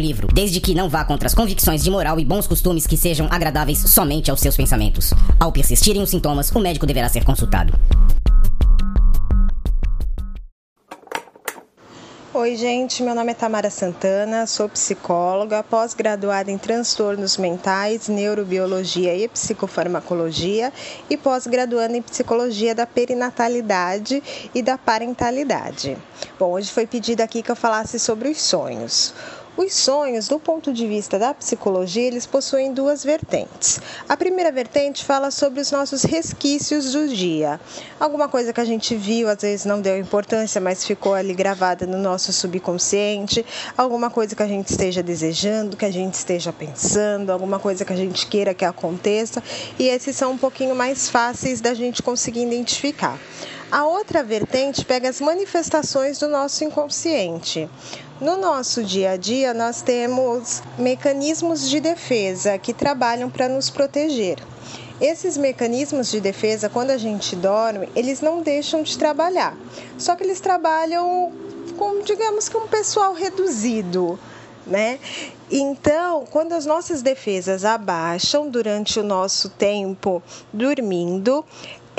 livro, desde que não vá contra as convicções de moral e bons costumes que sejam agradáveis somente aos seus pensamentos. Ao persistirem os sintomas, o médico deverá ser consultado. Oi, gente. Meu nome é Tamara Santana, sou psicóloga, pós-graduada em transtornos mentais, neurobiologia e psicofarmacologia e pós-graduanda em psicologia da perinatalidade e da parentalidade. Bom, hoje foi pedido aqui que eu falasse sobre os sonhos. Os sonhos, do ponto de vista da psicologia, eles possuem duas vertentes. A primeira vertente fala sobre os nossos resquícios do dia. Alguma coisa que a gente viu, às vezes não deu importância, mas ficou ali gravada no nosso subconsciente, alguma coisa que a gente esteja desejando, que a gente esteja pensando, alguma coisa que a gente queira que aconteça, e esses são um pouquinho mais fáceis da gente conseguir identificar. A outra vertente pega as manifestações do nosso inconsciente. No nosso dia a dia, nós temos mecanismos de defesa que trabalham para nos proteger. Esses mecanismos de defesa, quando a gente dorme, eles não deixam de trabalhar. Só que eles trabalham com, digamos que um pessoal reduzido, né? Então, quando as nossas defesas abaixam durante o nosso tempo dormindo,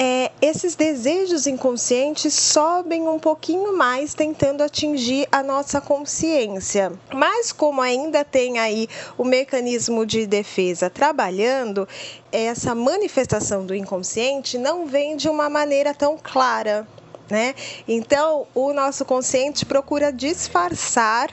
é, esses desejos inconscientes sobem um pouquinho mais, tentando atingir a nossa consciência. Mas, como ainda tem aí o mecanismo de defesa trabalhando, essa manifestação do inconsciente não vem de uma maneira tão clara. Né? Então, o nosso consciente procura disfarçar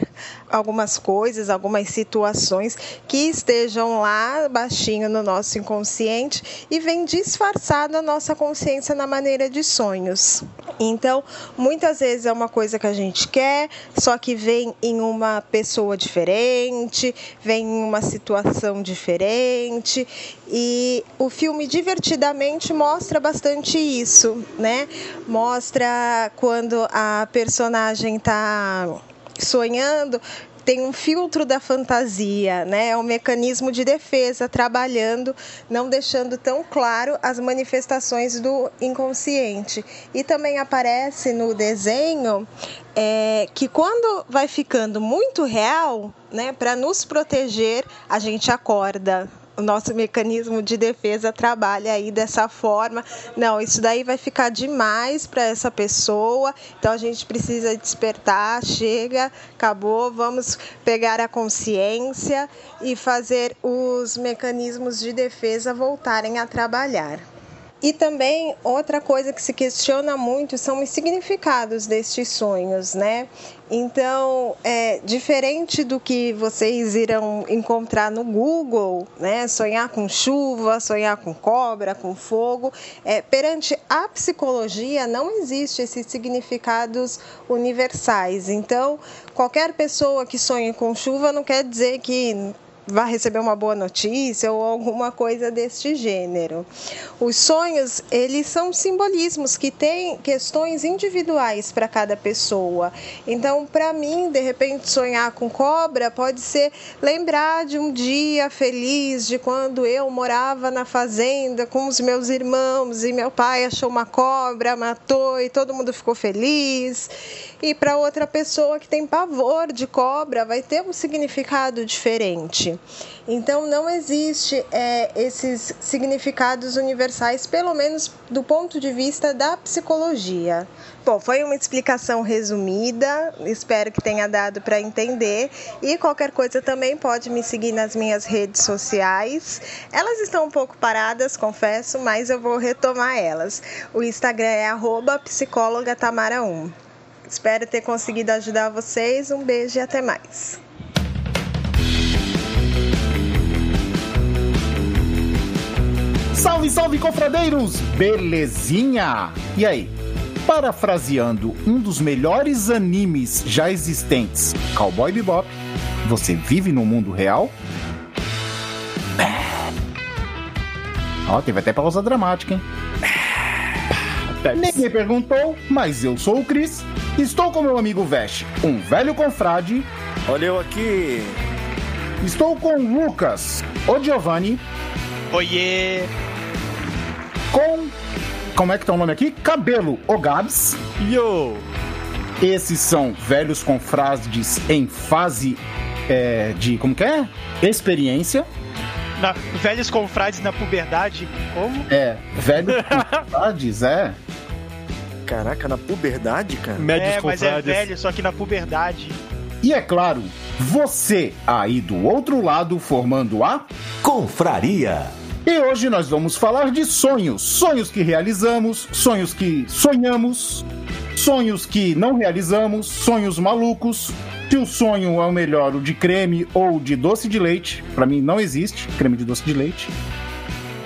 algumas coisas, algumas situações que estejam lá baixinho no nosso inconsciente e vem disfarçar na nossa consciência na maneira de sonhos. Então, muitas vezes é uma coisa que a gente quer, só que vem em uma pessoa diferente, vem em uma situação diferente e o filme divertidamente mostra bastante isso, né? Mostra quando a personagem está sonhando, tem um filtro da fantasia, né? É um mecanismo de defesa trabalhando, não deixando tão claro as manifestações do inconsciente. E também aparece no desenho é, que quando vai ficando muito real, né, para nos proteger, a gente acorda, o nosso mecanismo de defesa trabalha aí dessa forma. Não, isso daí vai ficar demais para essa pessoa, então a gente precisa despertar, chega, acabou, vamos pegar a consciência e fazer os mecanismos de defesa voltarem a trabalhar. E também outra coisa que se questiona muito são os significados destes sonhos, né? Então, é diferente do que vocês irão encontrar no Google, né? Sonhar com chuva, sonhar com cobra, com fogo. É, perante a psicologia, não existe esses significados universais. Então, qualquer pessoa que sonhe com chuva não quer dizer que vai receber uma boa notícia ou alguma coisa deste gênero. Os sonhos, eles são simbolismos que têm questões individuais para cada pessoa. Então, para mim, de repente, sonhar com cobra pode ser lembrar de um dia feliz, de quando eu morava na fazenda com os meus irmãos e meu pai achou uma cobra, matou e todo mundo ficou feliz. E para outra pessoa que tem pavor de cobra, vai ter um significado diferente. Então, não existe é, esses significados universais, pelo menos do ponto de vista da psicologia. Bom, foi uma explicação resumida, espero que tenha dado para entender. E qualquer coisa também pode me seguir nas minhas redes sociais. Elas estão um pouco paradas, confesso, mas eu vou retomar elas. O Instagram é psicólogatamara1. Espero ter conseguido ajudar vocês. Um beijo e até mais. Salve Salve, confradeiros! Belezinha? E aí? Parafraseando um dos melhores animes já existentes, Cowboy Bebop, você vive no mundo real? Ó, teve até pausa dramática, hein? Ninguém perguntou, mas eu sou o Cris. Estou com meu amigo Vesh, um velho confrade. Olha eu aqui. Estou com o Lucas, o Giovanni. Oiê! Com. Como é que tá o nome aqui? Cabelo, o Gabs. Yo! Esses são velhos confrades em fase é, de. Como que é? Experiência. Na, velhos confrades na puberdade, como? É, velhos confrades, é. Caraca, na puberdade, cara? Médios é, mas confrades. é velho, só que na puberdade. E é claro, você aí do outro lado formando a Confraria. E hoje nós vamos falar de sonhos. Sonhos que realizamos, sonhos que sonhamos, sonhos que não realizamos, sonhos malucos. Se o sonho é o melhor, o de creme ou de doce de leite, para mim não existe creme de doce de leite.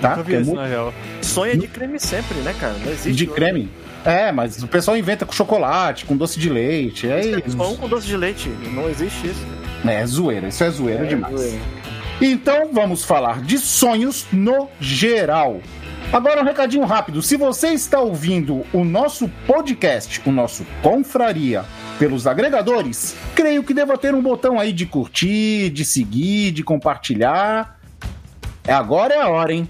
Tá? Nunca vi isso, muito... na real. Sonho é de creme sempre, né, cara? Não existe. De creme? É, mas o pessoal inventa com chocolate, com doce de leite. É isso. Pão com doce de leite. Não existe isso. É zoeira, isso é zoeira é, demais. Zoeira. Então vamos falar de sonhos no geral. Agora um recadinho rápido. Se você está ouvindo o nosso podcast, o nosso Confraria, pelos agregadores, creio que deva ter um botão aí de curtir, de seguir, de compartilhar. É agora é a hora, hein?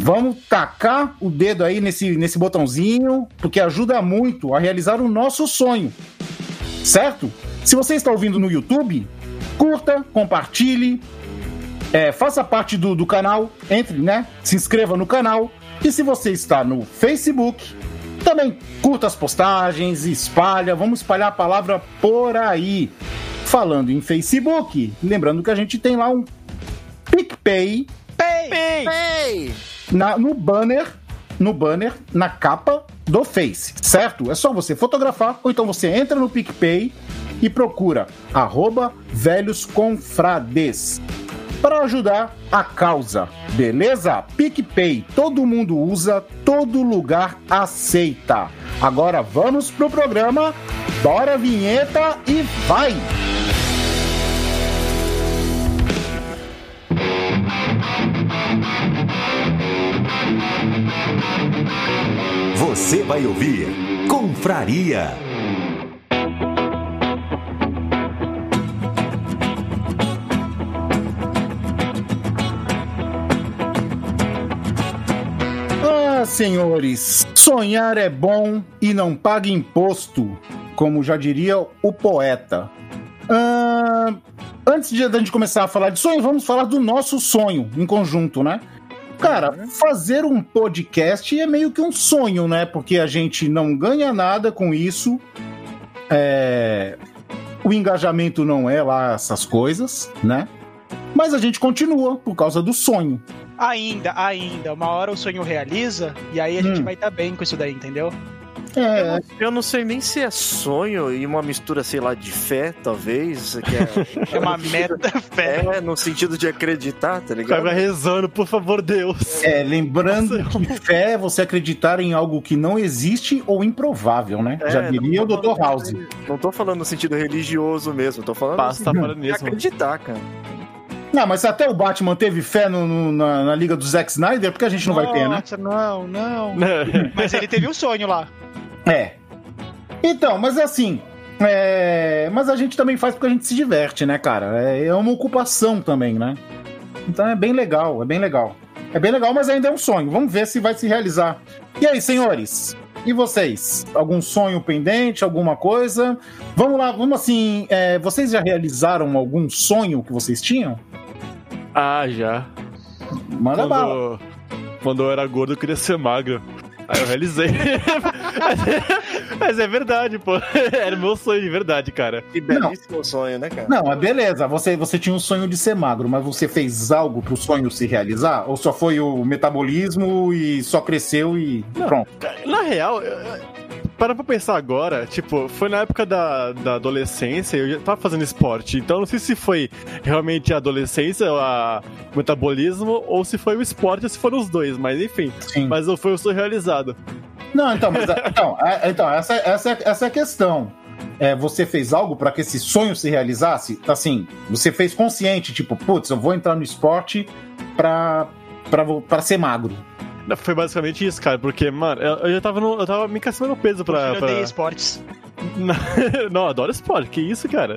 Vamos tacar o dedo aí nesse, nesse botãozinho, porque ajuda muito a realizar o nosso sonho. Certo? Se você está ouvindo no YouTube, curta, compartilhe, é, faça parte do, do canal, entre, né? Se inscreva no canal. E se você está no Facebook, também curta as postagens, espalha, vamos espalhar a palavra por aí. Falando em Facebook, lembrando que a gente tem lá um PicPay. Pay! Pay! Pay na, no banner, no banner, na capa do Face, certo? É só você fotografar ou então você entra no PicPay e procura arroba velhos confrades para ajudar a causa, beleza? PicPay, todo mundo usa, todo lugar aceita. Agora vamos pro programa, bora vinheta e vai! Você vai ouvir Confraria. Ah, senhores, sonhar é bom e não paga imposto, como já diria o poeta. Ah, antes de a gente começar a falar de sonho, vamos falar do nosso sonho em conjunto, né? Cara, fazer um podcast é meio que um sonho, né? Porque a gente não ganha nada com isso. É... O engajamento não é lá essas coisas, né? Mas a gente continua por causa do sonho. Ainda, ainda. Uma hora o sonho realiza e aí a gente hum. vai estar tá bem com isso daí, entendeu? É. Eu não, eu, não, sei nem se é sonho e uma mistura, sei lá, de fé, talvez. É, é uma meta fé. É, no sentido de acreditar, tá ligado? Vai rezando, por favor, Deus. É, lembrando Nossa, que fé é você acreditar em algo que não existe ou improvável, né? É, Já diria o Dr. House. Não tô falando no sentido religioso mesmo, tô falando Passa, tá falando mesmo. acreditar, cara. Não, mas até o Batman teve fé no, no, na, na, liga do Zack Snyder, porque a gente não Nossa, vai ter, né? Não, não. mas ele teve um sonho lá. É. Então, mas assim. É... Mas a gente também faz porque a gente se diverte, né, cara? É, é uma ocupação também, né? Então é bem legal, é bem legal. É bem legal, mas ainda é um sonho. Vamos ver se vai se realizar. E aí, senhores? E vocês? Algum sonho pendente, alguma coisa? Vamos lá, vamos assim. É, vocês já realizaram algum sonho que vocês tinham? Ah, já. Manda quando, bala. Quando eu era gordo, eu queria ser magro. Aí eu realizei. mas, é, verdade, pô. Era meu sonho de verdade, cara. Que belíssimo não. sonho, né, cara? Não, é beleza. Você, você tinha um sonho de ser magro, mas você fez algo pro sonho se realizar? Ou só foi o metabolismo e só cresceu e não, pronto? Na real, eu para pra pensar agora, tipo, foi na época da, da adolescência, eu já tava fazendo esporte, então não sei se foi realmente a adolescência, a, o metabolismo, ou se foi o esporte, ou se foram os dois, mas enfim. Sim. Mas não foi o sonho realizado. Não, então, mas, então, é- então essa, essa, é- essa é a questão. É, você fez algo para que esse sonho se realizasse? Assim, você fez consciente, tipo, putz, eu vou entrar no esporte pra, pra, pra ser magro. Foi basicamente isso, cara, porque, mano, eu, eu já tava, no, eu tava me caçando peso pra. Eu pra... odeio esportes. Não, eu adoro esporte, que isso, cara.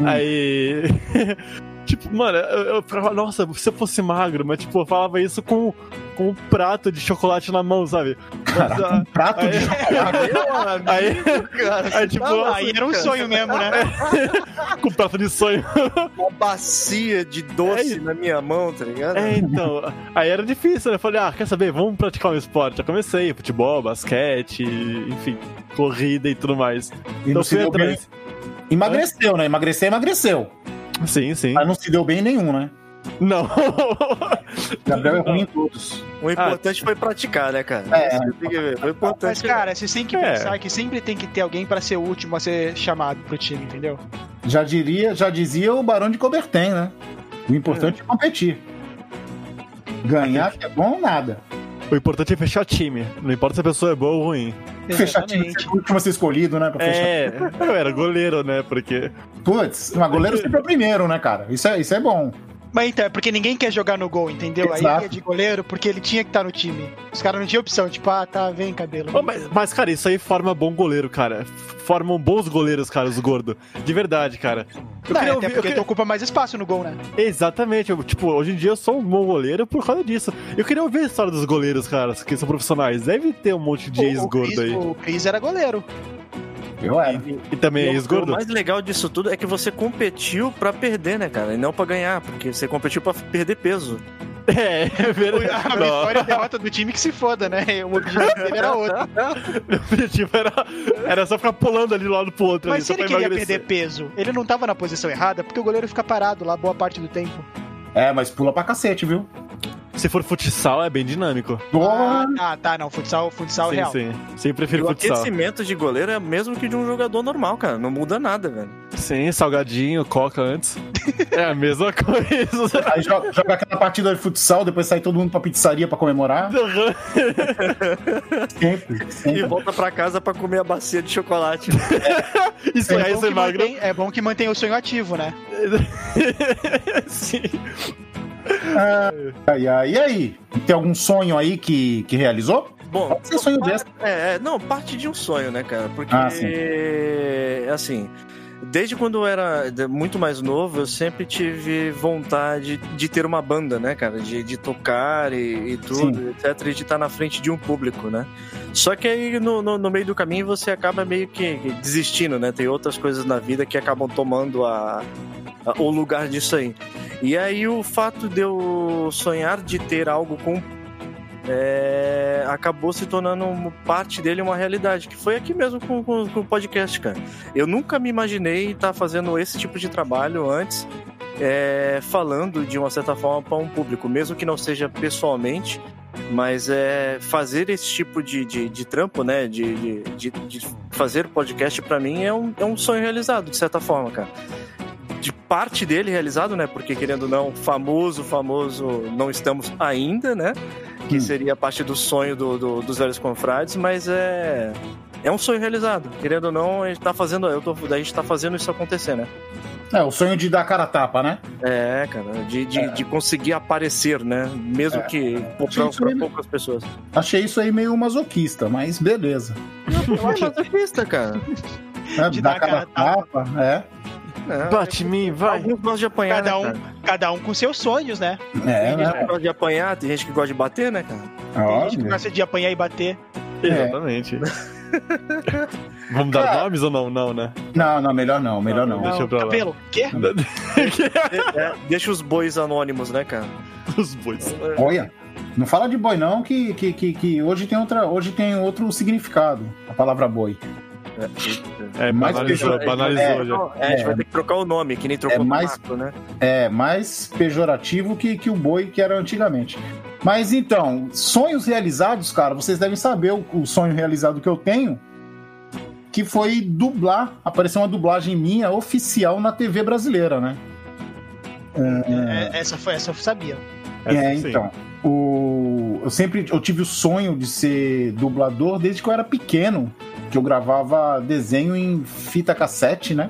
Hum. Aí. tipo, mano, eu, eu falava, nossa, se eu fosse magro, mas, tipo, eu falava isso com, com um prato de chocolate na mão, sabe? Mas, Caraca, um prato de aí- chocolate. Aí, cara, aí, tipo, Ah, nossa, aí era um sonho mesmo, né? com prato de sonho. uma bacia de doce É. na minha mão, tá ligado? É, então. Aí era difícil, né? Eu falei, ah, quer saber? Vamos praticar um esporte. Já comecei, futebol, basquete, enfim, corrida e tudo mais. E não se fui atrás. Emagreceu, né? Emagrecer, emagreceu. Sim, sim. Mas não se deu bem em nenhum, né? Não. Gabriel é ruim em todos. O importante foi praticar, né, cara? É. Isso tem que ver. Foi importante. Mas, cara, vocês têm que É. pensar que sempre tem que ter alguém pra ser o último a ser chamado pro time, entendeu? Já diria, já dizia o Barão de Coberten, né? O importante é competir. Ganhar que é bom ou nada. O importante é fechar time. Não importa se a pessoa é boa ou ruim. Fechar time ser o último a ser escolhido, né? Pra fechar. É, eu era goleiro, né? Porque. Putz, mas goleiro sempre é o primeiro, né, cara? Isso é, isso é bom. Mas então, é porque ninguém quer jogar no gol, entendeu? Aí Exato. ele é de goleiro porque ele tinha que estar no time. Os caras não tinham opção, tipo, ah, tá, vem, cabelo. Ô, mas, mas, cara, isso aí forma bom goleiro, cara. Formam bons goleiros, cara, os gordos. De verdade, cara. Eu Não, queria até ouvir- eu porque tu queria- ocupa mais espaço no gol, né? Exatamente. eu, tipo, hoje em dia eu sou um bom goleiro por causa disso. Eu queria ouvir a história dos goleiros, cara, que são profissionais. Deve ter um monte de ex-gordo aí. O Cris era goleiro. Eu era. E também é E o- ex-gordo? O mais legal disso tudo é que você competiu pra perder, né, cara? E não pra ganhar, porque você competiu pra perder peso. É, é verdade. A vitória e a derrota do time que se foda, né? O objetivo dele era outro. Meu objetivo era, era só ficar pulando ali do lado pro outro. ali, Mas se só ele queria emagrecer. perder peso, ele não tava na posição errada, porque o goleiro fica parado lá boa parte do tempo. É, mas pula pra cacete, viu? Se for futsal, é bem dinâmico. Porra! Ah, tá, não. Futsal, futsal sim, real. sim. Sim, E prefiro o futsal. aquecimento de goleiro é mesmo que de um jogador normal, cara. Não muda nada, velho. Sim, salgadinho, coca antes. é a mesma coisa. Aí joga, joga aquela partida de futsal, depois sai todo mundo pra pizzaria pra comemorar. Sempre, E sempre. volta pra casa pra comer a bacia de chocolate. Isso É aí, bom, mantém, é bom que mantém o sonho ativo, né? Sim. Ai, ai, e aí? Tem algum sonho aí que, que realizou? Bom, Pode ser sonho desse. É, é, não, parte de um sonho, né, cara? Porque, Ah, sim. assim, desde quando eu era muito mais novo, eu sempre tive vontade de ter uma banda, né, cara? De, de tocar e, e tudo, etc. E de estar na frente de um público, né? Só que aí no, no, no meio do caminho você acaba meio que desistindo, né? Tem outras coisas na vida que acabam tomando a- o lugar disso aí. E aí o fato de eu sonhar de ter algo com é, acabou se tornando parte dele uma realidade, que foi aqui mesmo com, com- com o podcast, cara. Eu nunca me imaginei estar fazendo esse tipo de trabalho antes, é, falando de uma certa forma para um público, mesmo que não seja pessoalmente, mas é fazer esse tipo de, de, de trampo, né, de, de, de fazer podcast para mim é um, é um sonho realizado, de certa forma, cara. De parte dele realizado, né? Porque querendo ou não, famoso, famoso, não estamos ainda, né? que Hum. seria parte do sonho do, do- dos velhos confrades, mas é é um sonho realizado. Querendo ou não, a gente tá fazendo, eu tô, a gente tá fazendo isso acontecer, né? É, o sonho de dar cara a tapa, né? É, cara, de, de, de conseguir aparecer, né? Mesmo É. que né? poucas pessoas. Achei isso aí meio masoquista, mas beleza. Eu acho pista, cara. É, De dar dar cara a tapa, é. É, Bate em mim, vai. Alguns gostam de apanhar, Cada né, um, cara? cada um com seus sonhos, né? É, Tem gente né? que gosta de apanhar, tem gente que gosta de bater, né, cara? Tem gente que gosta de apanhar e bater. Exatamente. Vamos dar Cara. nomes ou não? Não, né? Não, não, melhor não, melhor não. Deixa eu pra lá. Cabelo, quê? É, deixa os bois anônimos, né, cara? Os bois. Olha, não fala de boi não, que, que, que, que hoje, tem outra, hoje tem outro significado, a palavra boi. É, Mais banalizou, pejor- banalizou é, já. É, a gente É. vai ter que trocar o nome, que nem trocou É o mais- mato, né? É mais pejorativo que, que o boi que era antigamente. Mas então, sonhos realizados, cara, vocês devem saber o, o sonho realizado que eu tenho que foi dublar, apareceu uma dublagem minha oficial na TV brasileira, né? É, essa foi essa eu sabia. É, Essa então. O... Eu sempre eu tive o sonho de ser dublador desde que eu era pequeno. Que eu gravava desenho em fita cassete, né?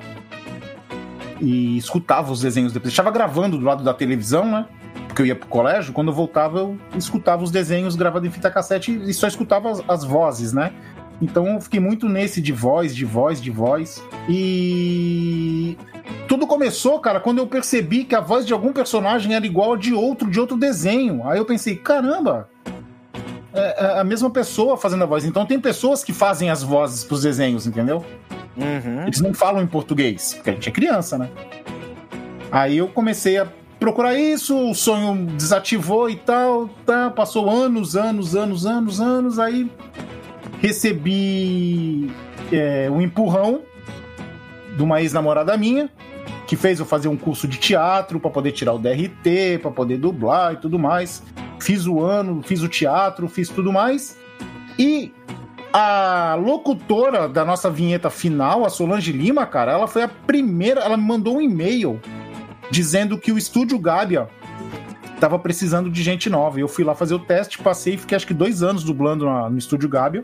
E escutava os desenhos depois. Estava gravando do lado da televisão, né? Porque eu ia pro colégio. Quando eu voltava, eu escutava os desenhos gravados em fita cassete e só escutava as, as vozes, né? Então eu fiquei muito nesse de voz, de voz, de voz. E tudo começou, cara, quando eu percebi que a voz de algum personagem era igual a de outro, de outro desenho. Aí eu pensei, caramba, é é a mesma pessoa fazendo a voz. Então tem pessoas que fazem as vozes pros desenhos, entendeu? Uhum. Eles não falam em português, porque a gente é criança, né? Aí eu comecei a procurar isso, o sonho desativou e tal, tá, passou anos, anos, anos, anos, anos, aí recebi é, um empurrão de uma ex-namorada minha, que fez eu fazer um curso de teatro para poder tirar o DRT, para poder dublar e tudo mais. Fiz o ano, fiz o teatro, fiz tudo mais. E a locutora da nossa vinheta final, a Solange Lima, cara, ela foi a primeira, ela me mandou um e-mail dizendo que o estúdio Gábia tava precisando de gente nova. E eu fui lá fazer o teste, passei e fiquei acho que dois anos dublando na- no estúdio Gábia.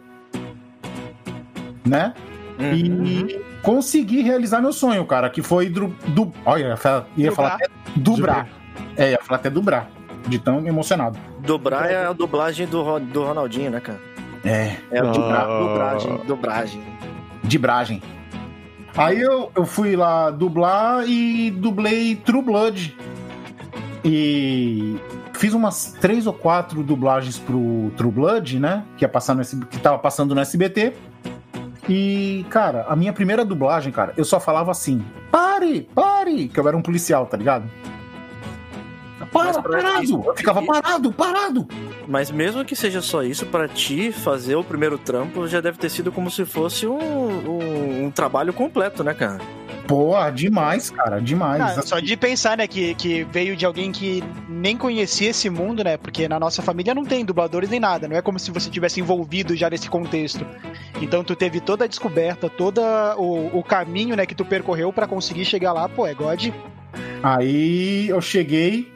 Né? Uhum. E consegui realizar meu sonho, cara, que foi do. do olha, ia falar, ia falar até dubrar. É, ia falar até dubrar. De tão emocionado. Dobrar é a dublagem do, do Ronaldinho, né, cara? É, É a dubra- Ah. dublagem, dublagem. de bragem. Aí eu, eu fui lá dublar e dublei True Blood. E fiz umas três ou quatro dublagens pro True Blood, né? Que, ia passar no, SB que tava passando no SBT. E, cara, a minha primeira dublagem, cara, eu só falava assim: pare, pare! Que eu era um policial, tá ligado? Para, parado! isso- Eu ficava parado, parado! Mas mesmo que seja só isso, pra ti fazer o primeiro trampo já deve ter sido como se fosse um, um, um trabalho completo, né, cara? Pô, demais, cara, demais. Ah, só de pensar, né, que, que veio de alguém que nem conhecia esse mundo, né? Porque na nossa família não tem dubladores nem nada, não é como se você tivesse envolvido já nesse contexto. Então tu teve toda a descoberta, todo o, o caminho, né, que tu percorreu pra conseguir chegar lá, pô, é God. Aí eu cheguei.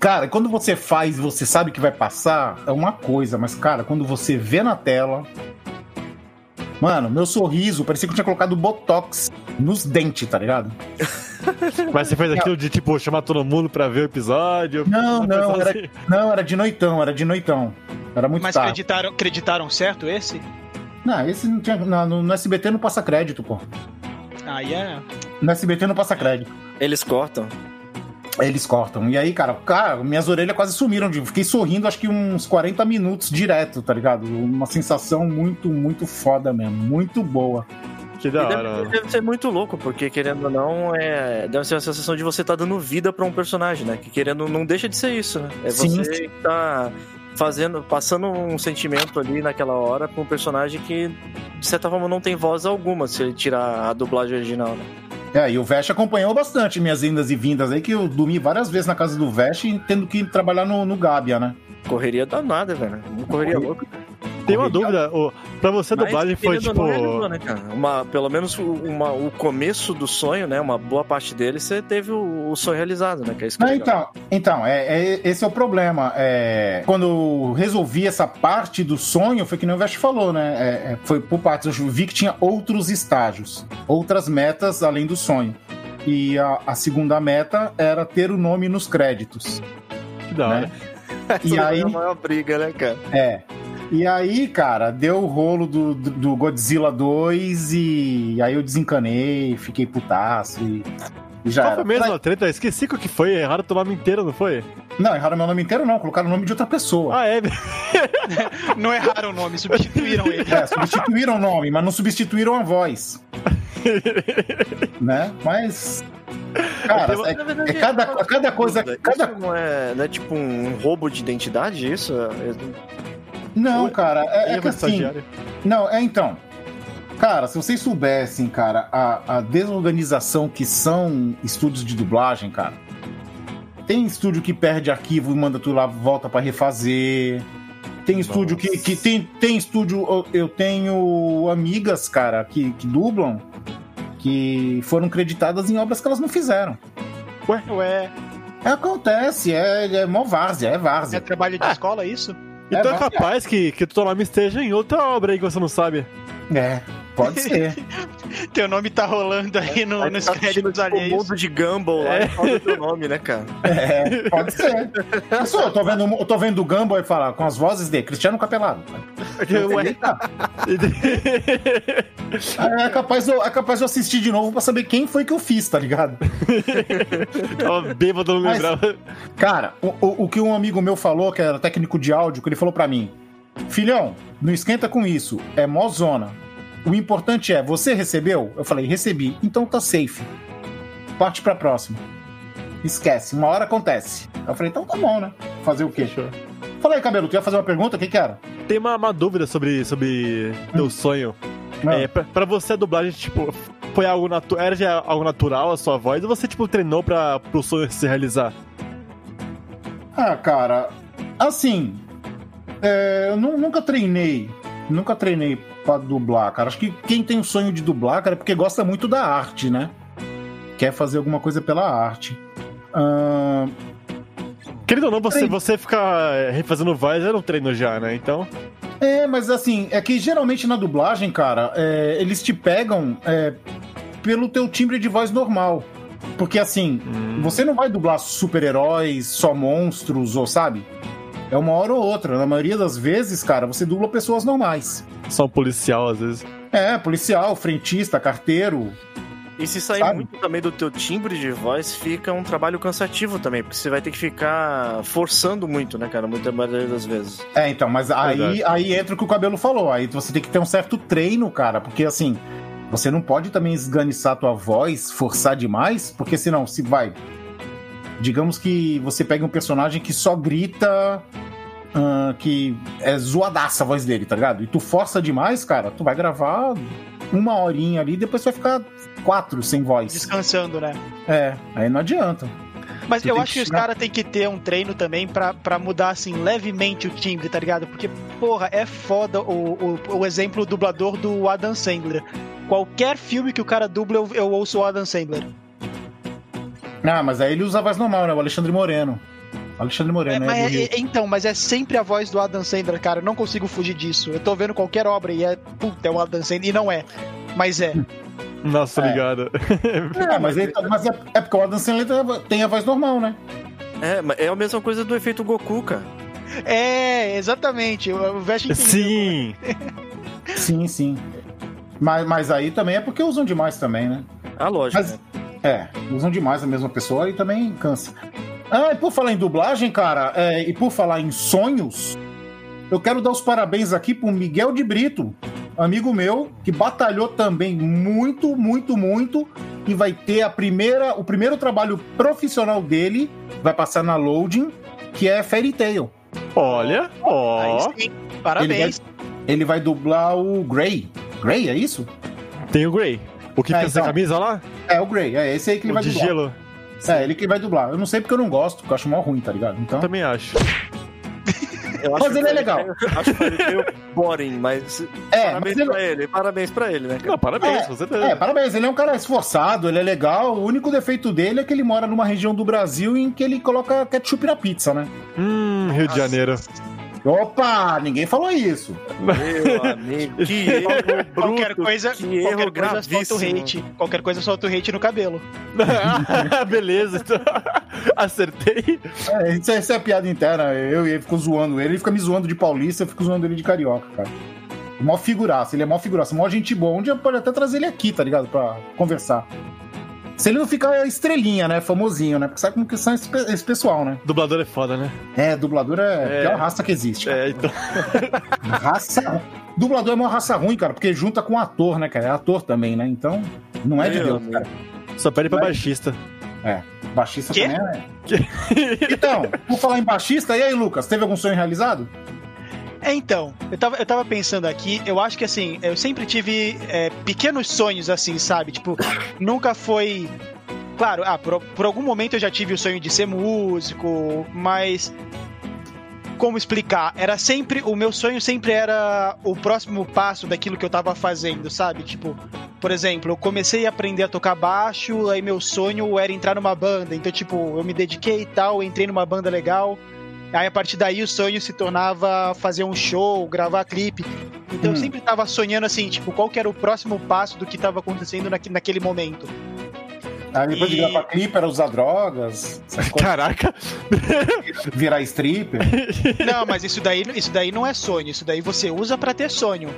Cara, quando você faz e você sabe que vai passar, é uma coisa, mas, cara, quando você vê na tela. Mano, meu sorriso parecia que eu tinha colocado botox nos dentes, tá ligado? Mas você fez aquilo de, tipo, chamar todo mundo pra ver o episódio? Não, não, era, assim. não, era de noitão, era de noitão. Era muito Mas tarde. acreditaram, acreditaram certo esse? Não, esse não tinha. no, no SBT não passa crédito, pô. Aí é. No SBT não passa crédito. Eles cortam. Eles cortam. E aí, cara, cara, minhas orelhas quase sumiram. de- Fiquei sorrindo acho que uns 40 minutos direto, tá ligado? Uma sensação muito, muito foda mesmo. Muito boa. Que da E hora. deve, deve ser muito louco, porque querendo ou não, é, deve ser uma sensação de você estar dando vida pra um personagem, né? Que querendo não deixa de ser isso, né? É Sim, você tá fazendo, passando um sentimento ali naquela hora pra um personagem que, de certa forma, não tem voz alguma se ele tirar a dublagem original, né? É, e o Vesh acompanhou bastante minhas indas e vindas aí, que eu dormi várias vezes na casa do Vesh, tendo que trabalhar no, no Gábia, né? Correria danada, velho. Correria Correria. louca. Tem uma dúvida, o, pra você a Mas, dublagem foi tipo. realizou, né, cara? Uma, pelo menos o- uma, o começo do sonho, né? Uma boa parte dele, você teve o, o sonho realizado, né? Que é isso que é Não, então, então é, é- esse é o problema. É, quando eu resolvi essa parte do sonho, foi que nem o Vesh falou, né? É, é, foi por partes. Eu vi que tinha outros estágios, outras metas além do sonho. E a, a segunda meta era ter o nome nos créditos. Que da hora. né? Essa E aí- a maior briga, né, cara? É. E aí, cara, deu o rolo do, do, do Godzilla 2 e aí eu desencanei, fiquei putaço e, e já Qual foi mesmo a treta? Esqueci o que foi. Erraram teu nome inteiro, não foi? Não, erraram meu nome inteiro não, colocaram o nome de outra pessoa. Ah, é. Não erraram o nome, substituíram ele. É, substituíram o nome, mas não substituíram a voz. né? Mas. Cara, é, é cada, eu- cada coisa. Isso Cada... não, é, não é tipo um roubo de identidade, isso? É- Não, cara, é, é Erro que assim. Não, é então. Cara, se vocês soubessem, cara, a, a desorganização que são estúdios de dublagem, cara. Tem estúdio que perde arquivo e manda tudo lá, volta pra refazer. Tem estúdio que, que tem, tem estúdio. eu- Eu tenho amigas, cara, que, que dublam, que foram creditadas em obras que elas não fizeram. Ué, Acontece, é, é mó várzea, é é várzea. trabalho de escola isso? Então é, É, capaz que, que teu nome esteja em outra obra aí que você não sabe. É, pode ser. Teu nome tá rolando aí no, nos tá créditos tipo, alheios. mundo de Gumball lá É. e fala o teu nome, né, cara? É, pode ser. Ó, eu tô vendo, eu tô vendo o Gumball e falar com as vozes de Cristiano Capelado. Ué. É capaz, de eu, é capaz de eu assistir de novo pra saber quem foi que eu fiz, tá ligado? Tava bêbado, não lembrava. Cara, o, o, o que um amigo meu falou, que era técnico de áudio, que ele falou pra mim: Filhão, não esquenta com isso, é mó zona. O importante é, você recebeu? Eu falei, recebi, então tá safe. Parte pra próxima. Esquece, uma hora acontece. Eu falei, então tá bom, né? Fazer o quê? Fechou. Fala aí, cabelo, tu ia fazer uma pergunta? O que que era? Tem uma, uma dúvida sobre, sobre teu sonho. Ah. É, pra, pra você a dublagem, tipo, foi algo natu era já algo natural a sua voz ou você, tipo, treinou pra, pro sonho se realizar? Ah, cara, assim, é, eu nu- nunca treinei, nunca treinei pra dublar, cara. Acho que quem tem o sonho de dublar, cara, é porque gosta muito da arte, né? Quer fazer alguma coisa pela arte. Ahn, Querendo ou não, você, você ficar é, refazendo voz era um treino já, né? Então. é, mas assim, é que geralmente na dublagem, cara, é, eles te pegam é, pelo teu timbre de voz normal. Porque assim, você não vai dublar super-heróis, só monstros, ou sabe? É uma hora ou outra. Na maioria das vezes, cara, você dubla pessoas normais. Só policial, às vezes. É, policial, frentista, carteiro. E se sair Sabe? muito também do teu timbre de voz, fica um trabalho cansativo também, porque você vai ter que ficar forçando muito, né, cara? Muita maioria das vezes. É, então, mas aí, aí entra o que o cabelo falou. Aí você tem que ter um certo treino, cara, porque assim, você não pode também esganiçar a tua voz, forçar demais, porque senão, se vai. Digamos que você pega um personagem que só grita. ah, que é zoadaça a voz dele, tá ligado? E tu força demais, cara, tu vai gravar uma horinha ali e depois vai ficar quatro sem voz. Descansando, né? É, aí não adianta. Mas Tu eu acho que que os caras têm que ter um treino também pra, pra mudar, assim, levemente o timbre, tá ligado? Porque, porra, é foda o, o, o exemplo dublador do Adam Sandler. Qualquer filme que o cara dubla, eu, eu ouço o Adam Sandler. Ah, mas aí ele usa a voz normal, né? O Alexandre Moreno. Alexandre É, Moreno, né? mas é- é- então, mas é sempre a voz do Adam Sandler, cara. Eu não consigo fugir disso. Eu tô vendo qualquer obra e é. Puta, é o Adam Sandler. E não é. Mas é. Nossa, É. ligado. É, mas, ele tá- mas é, é porque o Adam Sandler tem a- voz normal, né? É, mas é a mesma coisa do efeito Goku, cara. É, exatamente. O entendeu. Sim! Sim, sim. Mas, mas aí também é porque usam demais também, né? Ah, lógico. Mas, né? É, usam demais a mesma pessoa e também cansa. Ah, e por falar em dublagem, cara, é, e por falar em sonhos, eu quero dar os parabéns aqui pro Miguel de Brito, amigo meu, que batalhou também muito, muito, muito, e vai ter a primeira, o primeiro trabalho profissional dele, vai passar na Loading, que é Fairy Tail. Olha, ó. Aí sim. Parabéns. Ele vai dublar o Grey. Grey, é isso? Tem o Grey. O que É, pensa a então. camisa lá? É o Grey, é esse aí que ele O vai de dublar. gelo. É, ele que vai dublar. Eu não sei porque eu não gosto, porque eu acho mó ruim, tá ligado? Então. Também acho. Eu Mas ele é legal. Acho que ele meio boring, mas É, parabéns mas ele- pra ele. Parabéns pra ele, né, cara? Não, parabéns, É, com certeza. É, parabéns, ele é um cara esforçado, ele é legal. O único defeito dele é que ele mora numa região do Brasil em que ele coloca ketchup na pizza, né? Hum, Rio de Janeiro. Opa, ninguém falou isso. Meu amigo, que erro bruto, Qualquer coisa, que erro qualquer coisa solta o hate. Qualquer coisa solta o hate no cabelo. Beleza, então. Acertei. É, isso, é, isso é piada interna. Eu e ele fico zoando ele, ele fica me zoando de paulista, eu fico zoando ele de carioca, cara. Mó figuraça, ele é mó figuraça, mó gente boa. Um dia pode até trazer ele aqui, tá ligado? Pra conversar. Se ele não ficar estrelinha, né? Famosinho, né? Porque sabe como que são esse, pe- esse pessoal, né? Dublador é foda, né? É, dublador é a É. pior raça que existe. cara. É, então. Raça. Dublador é uma raça ruim, cara, porque junta com ator, né, cara? É ator também, né? Então, não é de Deus, cara. Só pede pra Vai. baixista. É. Baixista Quê? também é. Então, por falar em baixista, e aí, Lucas, teve algum sonho realizado? É, então, eu tava, eu tava pensando aqui, eu acho que assim, eu sempre tive é, pequenos sonhos assim, sabe? Tipo, nunca foi. Claro, ah, por, por algum momento eu já tive o sonho de ser músico, mas. como explicar? Era sempre. O meu sonho sempre era o próximo passo daquilo que eu tava fazendo, sabe? Tipo, por exemplo, eu comecei a aprender a tocar baixo, aí meu sonho era entrar numa banda. Então, tipo, eu me dediquei e tal, entrei numa banda legal. Aí a partir daí o sonho se tornava fazer um show, gravar clipe. Então Hum. eu sempre tava sonhando assim, tipo, qual que era o próximo passo do que tava acontecendo naque- naquele momento. Aí depois de E- gravar clipe era usar drogas, essas coisas, Caraca! virar stripper. Não, mas isso daí, isso daí não é sonho, isso daí você usa pra ter sonho.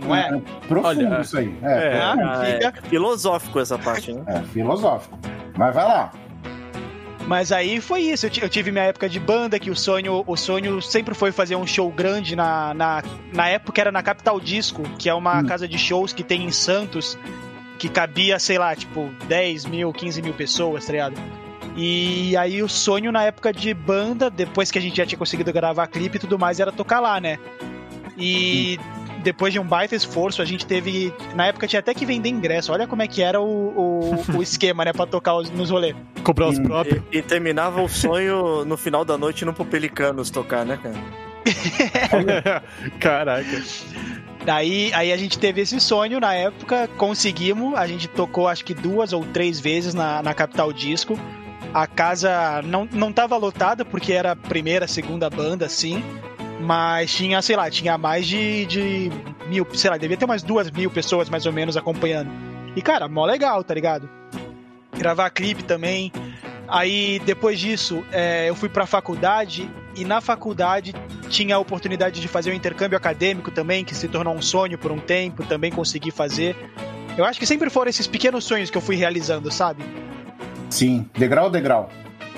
Não é? Profundo Olha, isso aí. é. É, Ah, é filosófico essa parte, né? é, filosófico. Mas vai lá. Mas aí foi isso. Eu, eu tive minha época de banda, que o sonho, o sonho sempre foi fazer um show grande na, na, na época era na Capital Disco, que é uma Hum. casa de shows que tem em Santos, que cabia, sei lá, tipo, 10 mil, 15 mil pessoas, tá ligado? E aí o sonho na época de banda, depois que a gente já tinha conseguido gravar clipe e tudo mais, era tocar lá, né? E depois de um baita esforço, a gente teve. Na época tinha até que vender ingresso. Olha como é que era o, o, o esquema, né? Pra tocar os- nos rolês. Comprar os próprios. E, e terminava o sonho no final da noite no pro Pelicanos tocar, né, cara? Caraca. Daí aí a gente teve esse sonho na época, conseguimos, a gente tocou acho que duas ou três vezes na, na Capital Disco. A casa não, não tava lotada porque era a primeira, segunda banda, sim. Mas tinha, sei lá, tinha mais de, de mil, sei lá, devia ter umas duas mil pessoas mais ou menos acompanhando. E cara, mó legal, tá ligado? Gravar clipe também. Aí depois disso, é, eu fui pra faculdade e na faculdade tinha a oportunidade de fazer um intercâmbio acadêmico também, que se tornou um sonho por um tempo, também consegui fazer. Eu acho que sempre foram esses pequenos sonhos que eu fui realizando, sabe? Sim, degrau a degrau.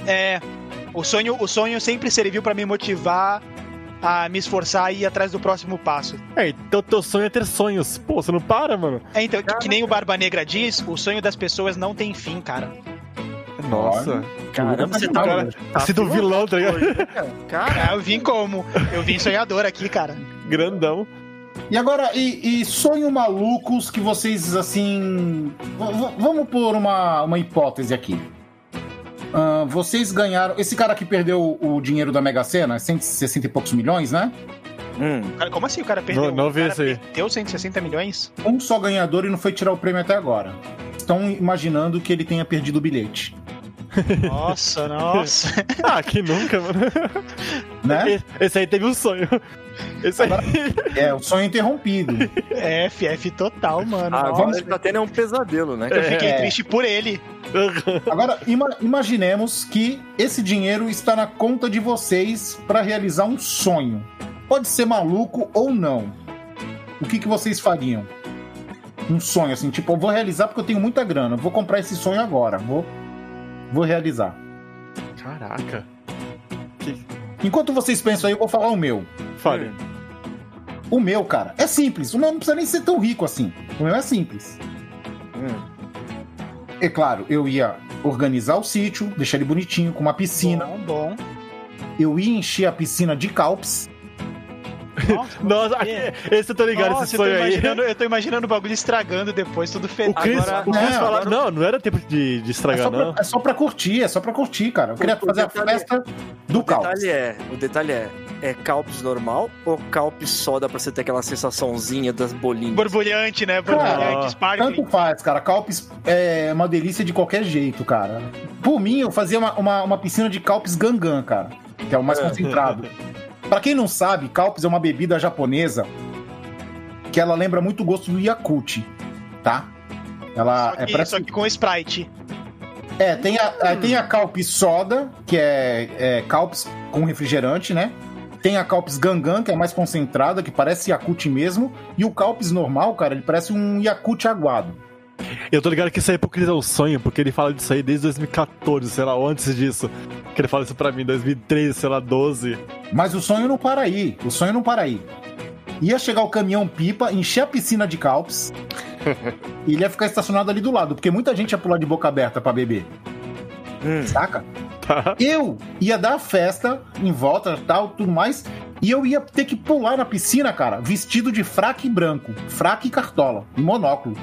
É, o sonho, o sonho sempre serviu pra me motivar a me esforçar e ir atrás do próximo passo. É, então teu sonho é ter sonhos. Pô, você não para, mano. É, então, que, que nem o Barba Negra diz, o sonho das pessoas não tem fim, cara. Nossa. Caramba, você tá, Cara, tá assim do vilão, tá ligado? hoje, cara? Eu vim como? Eu vim sonhador aqui, cara. Grandão. E agora, e, e sonho malucos que vocês, assim. vamos por uma, uma hipótese aqui. Ah, vocês ganharam. Esse cara que perdeu o dinheiro da Mega Sena, 160 e poucos milhões, né? hum, Cara, como assim o cara perdeu? Não- não o vi cara isso aí. Perdeu 160 milhões? Um só ganhador e não foi tirar o prêmio até agora. Estão imaginando que ele tenha perdido o bilhete. Nossa, nossa. Ah, que nunca, mano. Né? Esse- Esse aí teve um sonho. Esse aí. É, o sonho interrompido. F, F total, mano. Nossa, ele tá tendo um pesadelo, né? eu fiquei É. triste por ele. Agora, ima- imaginemos que esse dinheiro está na conta de vocês para realizar um sonho. Pode ser maluco ou não. O que, que vocês fariam? Um sonho, assim, tipo, eu vou realizar porque eu tenho muita grana. Vou comprar esse sonho agora. Vou, vou realizar. Caraca. Enquanto vocês pensam aí, eu vou falar o meu. Fale. O meu, cara, é simples. O meu não precisa nem ser tão rico assim. O meu é simples. Hum. É claro, eu ia organizar o sítio, deixar ele bonitinho, com uma piscina. Bom, bom. Eu ia encher a piscina de calpes. Nossa, Nossa, É. esse eu tô ligado, Nossa, esse eu tô, sonho aí. imaginando, eu tô imaginando o bagulho estragando depois, tudo feliz. O Chris, Agora- o Chris Não, fala, agora- não, não era tempo de, de É estragar, só, pra, não. é só pra curtir, é só pra curtir, cara. Eu queria O- o fazer a festa do O detalhe é, o detalhe é, é calpis normal ou calpis soda pra você ter aquela sensaçãozinha das bolinhas? Borbulhante, né? Borbulhante, Ah, sparkling. Tanto faz, cara. Calpes é uma delícia de qualquer jeito, cara. Por mim, eu fazia uma, uma, uma piscina de calpes gangan, cara. Que é o mais É. concentrado. Pra quem não sabe, calpes é uma bebida japonesa que ela lembra muito o gosto do Yakult, tá? Ela Só é que, parece só que com Sprite. É, tem a, a- tem a Calpis Soda, que é, é Calpis com refrigerante, né? Tem a Calpis Gangan, que é mais concentrada, que parece Yakult mesmo. E o Calpis normal, cara, ele parece um Yakult aguado. Eu tô ligado que isso aí pro Chris é um sonho, porque ele fala disso aí desde 2014, sei lá, antes disso. Que ele fala isso pra mim, 2013, sei lá, 12. Mas o sonho não para aí. O sonho não para aí. Ia chegar o caminhão pipa, encher a piscina de Calpis. e ele ia ficar estacionado ali do lado, porque muita gente ia pular de boca aberta pra beber. Hum. Saca? Tá? Eu ia dar a festa em volta, tal, tudo mais, e eu ia ter que pular na piscina, cara, vestido de fraque branco, fraque e cartola, e monóculo.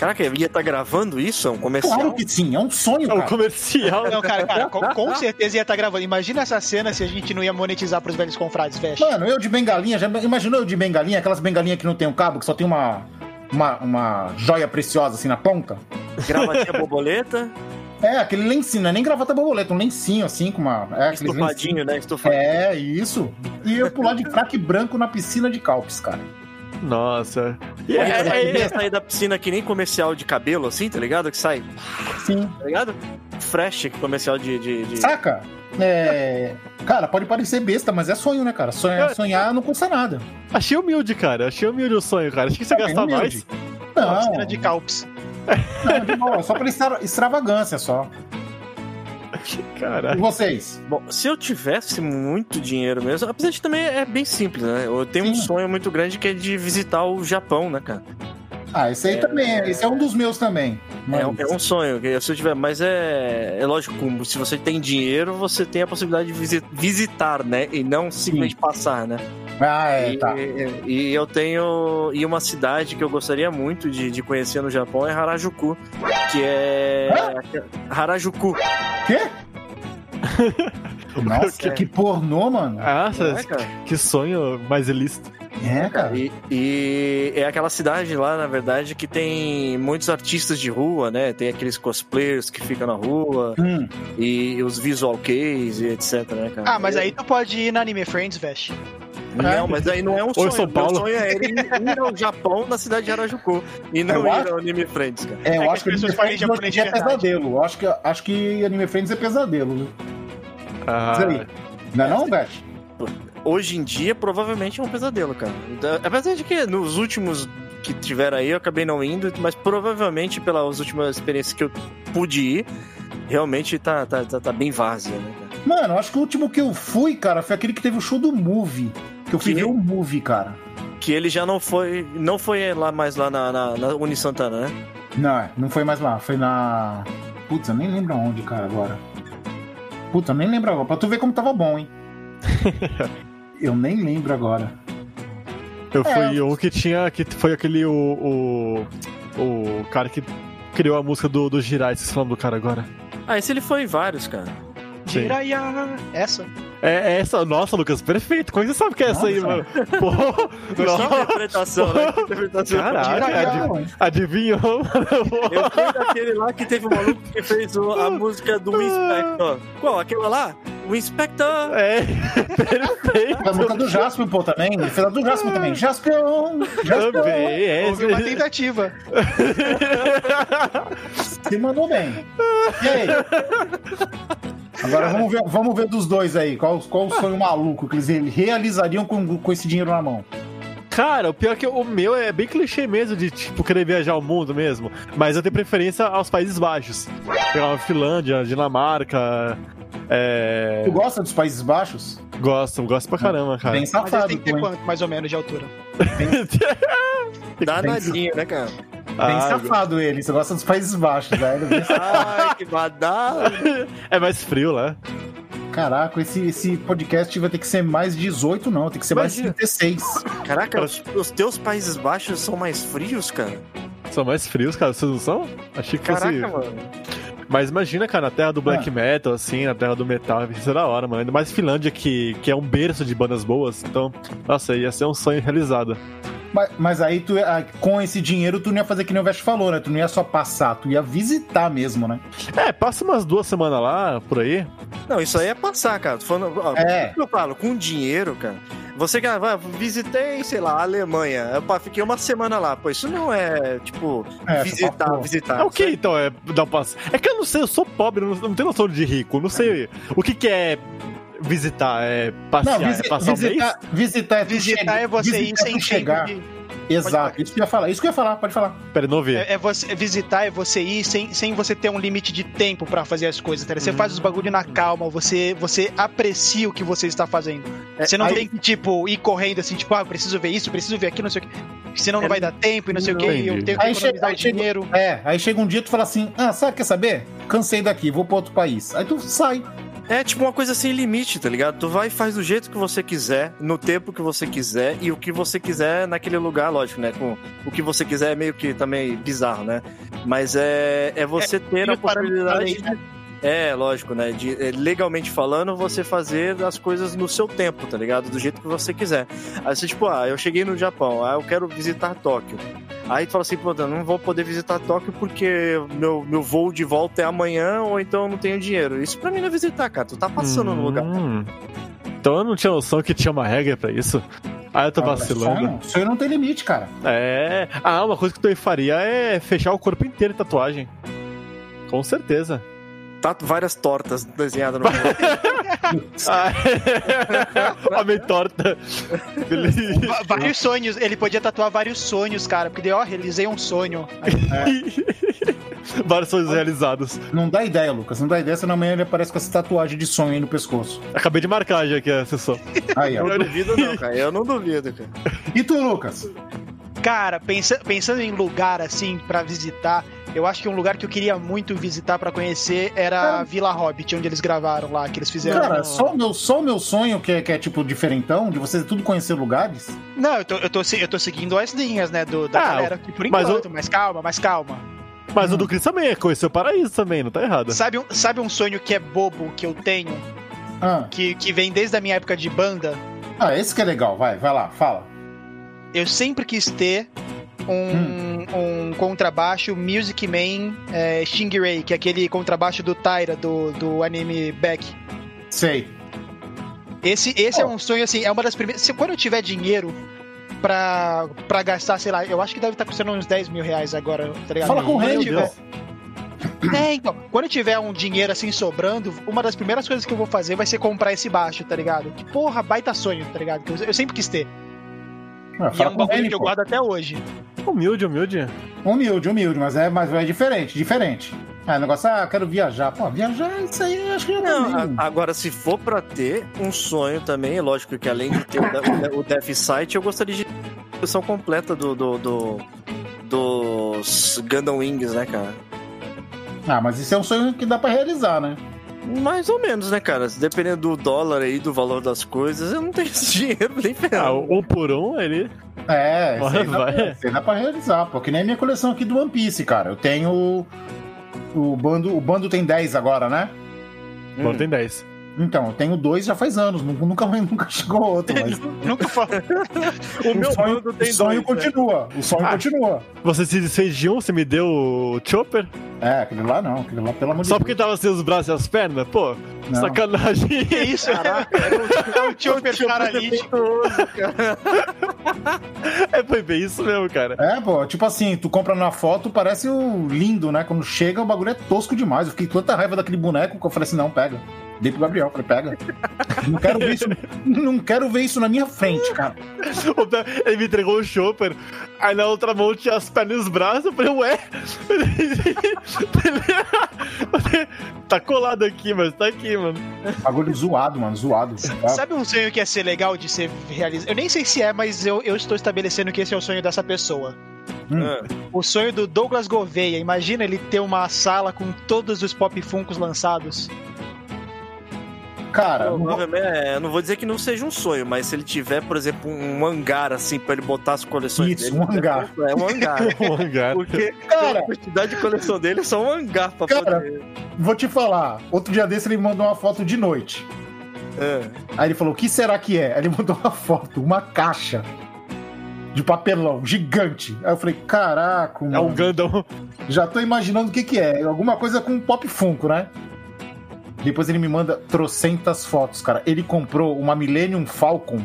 Caraca, ia estar gravando isso? É um comercial? Claro que sim, é um sonho, É um cara. comercial. Não, cara, cara, com, com certeza ia estar gravando. Imagina essa cena se a gente não ia monetizar pros velhos confrades, fecha. Mano, eu de bengalinha, já imaginou eu de bengalinha, aquelas bengalinhas que não tem um cabo, que só tem uma, uma, uma joia preciosa assim na ponta? Gravatinha borboleta, É, aquele lencinho, não é nem gravata borboleta, um lencinho assim com uma. É, aquele estufadinho, né? Estufadinho. É, isso. E eu pular de fraque branco na piscina de Calpes, cara. Nossa. E É, é- é, é- ia sair da piscina que nem comercial de cabelo, assim, tá ligado? Que sai, Sim. tá ligado? Fresh comercial de. de, de- Saca? É. Cara, pode parecer besta, mas é sonho, né, cara? Sonhar, sonhar não custa nada. Achei humilde, cara. Achei humilde o sonho, cara. Achei que você ia É gastar mais. Uma Não, cena de Calps. não, de boa, só extra- extravagância só. E Caralho. vocês? Bom, se eu tivesse muito dinheiro mesmo, apesar de também é bem simples, né? Eu tenho um Sim. sonho muito grande que é de visitar o Japão, né, cara? Ah, esse aí também, é- esse é um dos meus também. É, um- Mas- é um sonho, que se eu tiver, mas é, é lógico, se você tem dinheiro, você tem a possibilidade de visi- visitar, né? E não simplesmente passar, né? Ah, é, e, tá. e eu tenho. E uma cidade que eu gostaria muito de, de conhecer no Japão é Harajuku. Que é. Harajuku. Quê? Nossa, quê? que pornô, mano. Nossa, É, cara. que sonho mais ilícito. É, cara. E, e é aquela cidade lá, na verdade, que tem muitos artistas de rua, né? Tem aqueles cosplayers que ficam na rua Hum, e os visual case e etc, né, cara? Ah, mas aí tu pode ir na Anime Friends, Vesh. Não, mas aí não é um sonho. São Paulo. Meu sonho é ir, ir ao Japão na cidade de Harajuku e não Eu ir acho- ao Anime Friends, cara. é, eu É que acho que as Anime Friends em japonês é de verdade. pesadelo. Eu acho que, acho que Anime Friends é pesadelo? Ah, Isso aí. Não é não, Beth? Hoje em dia, provavelmente é um pesadelo, cara. Apesar de que nos últimos que tiveram aí, eu acabei não indo, mas provavelmente pelas últimas experiências que eu pude ir, realmente tá, tá, tá, tá bem vazia, né, cara? Mano, eu acho que o último que eu fui, cara, foi aquele que teve o show do Movie. Que eu fui ver o Movie, cara. Que ele já não foi. Não foi lá mais lá na, na, na Uni Santana, né? Não, é, não foi mais lá. Foi na. Putz, eu nem lembro aonde, cara, agora. Puta, eu nem lembro agora. Pra tu ver como tava bom, hein? eu nem lembro agora. eu É. fui um que tinha. que foi aquele. O, o, o cara que criou a música do, do Jirai, vocês falam do cara agora. Ah, esse ele foi em vários, cara. Jiraiya. Essa. É, é essa. Nossa, Lucas, perfeito. Como que você sabe que é essa aí, Nossa. mano? Pô, Que nossa, interpretação, né? Que interpretação. Caraca, Jiraiya. adiv- adivinhou, mano? Eu fui daquele lá que teve um maluco que fez o- a música do Inspector. Qual? Aquela lá? O Inspector! É, perfeito. A música do Jasper, pô, também. Ele fez a do Jasper também. Jaspion! Jaspion! Também, é. Houve uma tentativa. Se mandou bem. E aí? Agora vamos ver, vamos ver dos dois aí. Qual, qual o sonho maluco que eles realizariam com, com esse dinheiro na mão? Cara, o pior é que o meu é bem clichê mesmo, de tipo, querer viajar o mundo mesmo. Mas eu tenho preferência aos Países Baixos. Pegar uma Finlândia, Dinamarca. É. Tu gosta dos Países Baixos? Gosto, gosto pra caramba, cara. Bem Mas safado, tem que ter hein? quanto, mais ou menos, de altura? Danadinho, né, cara? Bem Ah, safado ele. Você gosta dos Países Baixos, velho. Bem safado. Ai, que badalo! É mais frio lá. Caraca, esse, esse podcast vai ter que ser mais 18, não. Tem que ser mais Imagina. 36. Caraca, os, os teus Países Baixos são mais frios, cara? São mais frios, cara. Vocês não são? Achei que Caraca, fosse. mano. Mas imagina, cara, na terra do black Ah. metal, assim, na terra do metal, ia ser da hora, mano. Ainda mais Finlândia, que, que é um berço de bandas boas. Então, nossa, ia ser um sonho realizado. Mas, mas aí, tu, ah, com esse dinheiro, tu não ia fazer que nem o Vest falou, né? Tu não ia só passar, tu ia visitar mesmo, né? É, passa umas duas semanas lá, por aí. Não, isso aí é passar, cara. Tô falando, ó, É. o que eu falo, com dinheiro, cara. Você que ah, vai, visitei, sei lá, a Alemanha. Eu pá, fiquei uma semana lá. Pô, isso não é, tipo, É, visitar, pô. visitar. É o que então? É dar um passo. É que eu não sei, eu sou pobre, eu não, não tenho noção de rico. Não sei o que, que é visitar. É passear, Não, visi- é passar um mês? visitar, visitar é Visitar chega- é você ir visitar é sem chegar. de... Exato, isso que eu ia falar. Isso que eu ia falar, pode falar. Pera, não vi. É, é você, visitar é você ir sem, sem você ter um limite de tempo pra fazer as coisas, tá? Você faz os bagulho na calma, você, você aprecia o que você está fazendo. É, Você não aí- tem que, tipo, ir correndo assim, tipo, ah, preciso ver isso, preciso ver aquilo, não sei o que. Senão não É, vai dar tempo e não sei o que, e eu entendi. tenho que Aí chega- economizar aí o chega- dinheiro. É, aí chega um dia tu fala assim: ah, sabe, quer saber? Cansei daqui, vou pra outro país. Aí tu sai. É tipo uma coisa sem limite, tá ligado? Tu vai e faz do jeito que você quiser, no tempo que você quiser e o que você quiser naquele lugar, lógico, né? Com o que você quiser é meio que também bizarro, né? Mas é, é você ter a possibilidade. de- É, lógico, né? De, é, legalmente falando, você fazer as coisas no seu tempo, tá ligado? Do jeito que você quiser. Aí você, tipo, ah, eu cheguei no Japão, ah, eu quero visitar Tóquio. Aí tu fala assim, pô, eu não vou poder visitar Tóquio porque meu, meu voo de volta é amanhã ou então eu não tenho dinheiro. Isso pra mim não é visitar, cara. Tu tá passando no lugar. Hum. Então eu não tinha noção que tinha uma regra pra isso. Ah, eu tô Cara, vacilando. Sonho, sonho não tem limite, cara. É. Ah, uma coisa que eu faria é fechar o corpo inteiro de tatuagem. Com certeza. Tá várias tortas desenhadas no Ah, Homem torta. Vários sonhos, ele podia tatuar vários sonhos, cara, porque ó, realizei um sonho. Vários sonhos realizados. Não dá ideia, Lucas. Não dá ideia, senão amanhã ele aparece com essa tatuagem de sonho aí no pescoço. Acabei de marcar já aqui a sessão. Aí, Eu não duvido, não, cara. Eu não duvido, cara. E tu, Lucas? Cara, pensa- pensando em lugar assim pra visitar, eu acho que um lugar que eu queria muito visitar pra conhecer era a Vila Hobbit, onde eles gravaram lá, que eles fizeram. Cara, só o meu, só o meu sonho, que é, que é tipo diferentão, de você tudo conhecer lugares. Não, eu tô, eu, tô, eu tô seguindo as linhas, né, do, da Ah, galera aqui por mas enquanto, mas calma, mas calma. Mas o do Chris também é conhecer o paraíso também, não tá errado. Sabe um, sabe um sonho que é bobo que eu tenho, Ah, que, que vem desde a minha época de banda? ah, esse que é legal, vai, vai lá, fala. Eu sempre quis ter um, um contrabaixo Music Man é, Stingray, que é aquele contrabaixo do Tyra, do, do anime Beck. Sei. Esse, esse é Oh. um sonho, assim, é uma das primeiras. Se, quando eu tiver dinheiro pra, pra gastar, sei lá, eu acho que deve estar custando uns 10 mil reais agora, tá ligado? Fala com o Rei, tiver- Deus. É, então, quando eu tiver um dinheiro assim sobrando, uma das primeiras coisas que eu vou fazer vai ser comprar esse baixo, tá ligado? Que porra, baita sonho, tá ligado? Eu, eu sempre quis ter. Ah, E é fala um bagulho Reni, que eu pô. guardo até hoje. Humilde, humilde. Humilde, humilde, mas é, mas é diferente, diferente. Ah, o negócio, ah, quero viajar. Pô, viajar, isso aí eu acho que já Não, agora, se for pra ter um sonho também, é lógico que além de ter o, o Death Sight, eu gostaria de ter a versão completa do, do, do- dos Gundam Wings, né, cara? Ah, mas isso é um sonho que dá pra realizar, né? Mais ou menos, né, cara? Dependendo do dólar aí, do valor das coisas, eu não tenho esse dinheiro nem Ah, ferrado. um por um, ele. É, isso aí, Vai, dá isso aí dá pra realizar, pô. Que nem a minha coleção aqui do One Piece, cara. Eu tenho. o- O bando, o bando tem 10 agora, né? Hum. Bom, tem 10. Então, eu tenho dois já faz anos. nu- Nunca, nunca chegou outro, mas. Nunca falei. O meu sonho, o sonho dois, né? continua. O sonho Ah. continua. Você se desfez de um, você me deu o Chopper? É, aquele lá não, aquele lá, pelo amor de Só Deus. porque tava sem os braços e as pernas? Pô, Não. sacanagem. Que isso? Caraca, é o Chopper paralítico. É, foi bem isso mesmo, cara. É, pô, tipo assim, tu compra na foto, parece o lindo, né? Quando chega, o bagulho é tosco demais. Eu fiquei com tanta raiva daquele boneco que eu falei assim, não, pega. Dei pro Gabriel, falei, pega. Não quero ver isso, não quero ver isso na minha frente, cara. Ele me entregou o Chopper, aí na outra mão tinha as pernas e os braços, eu falei, ué? tá colado aqui, mas tá aqui, mano. Bagulho zoado, mano, zoado. Ah, Sabe um sonho que ia ser legal de ser realizado? Eu nem sei se é, mas eu, eu estou estabelecendo que esse é o sonho dessa pessoa. Ah, O sonho do Douglas Gouveia. Imagina ele ter uma sala com todos os pop funkos lançados. Cara, não vou- Provavelmente, é, eu não vou dizer que não seja um sonho, mas se ele tiver, por exemplo, um hangar assim pra ele botar as coleções Isso, dele. um hangar. É um hangar. Um hangar. Porque Cara. a quantidade de coleção dele é só um hangar pra Cara. poder. vou te falar. Outro dia desse ele me mandou uma foto de noite. É. Aí ele falou: o que será que é? Aí ele mandou uma foto, uma caixa de papelão gigante. Aí eu falei: caraca, É mano. um Gundam. Já tô imaginando o que que é. Alguma coisa com pop funko, né? Depois ele me manda trocentas fotos, cara. Ele comprou uma Millennium Falcon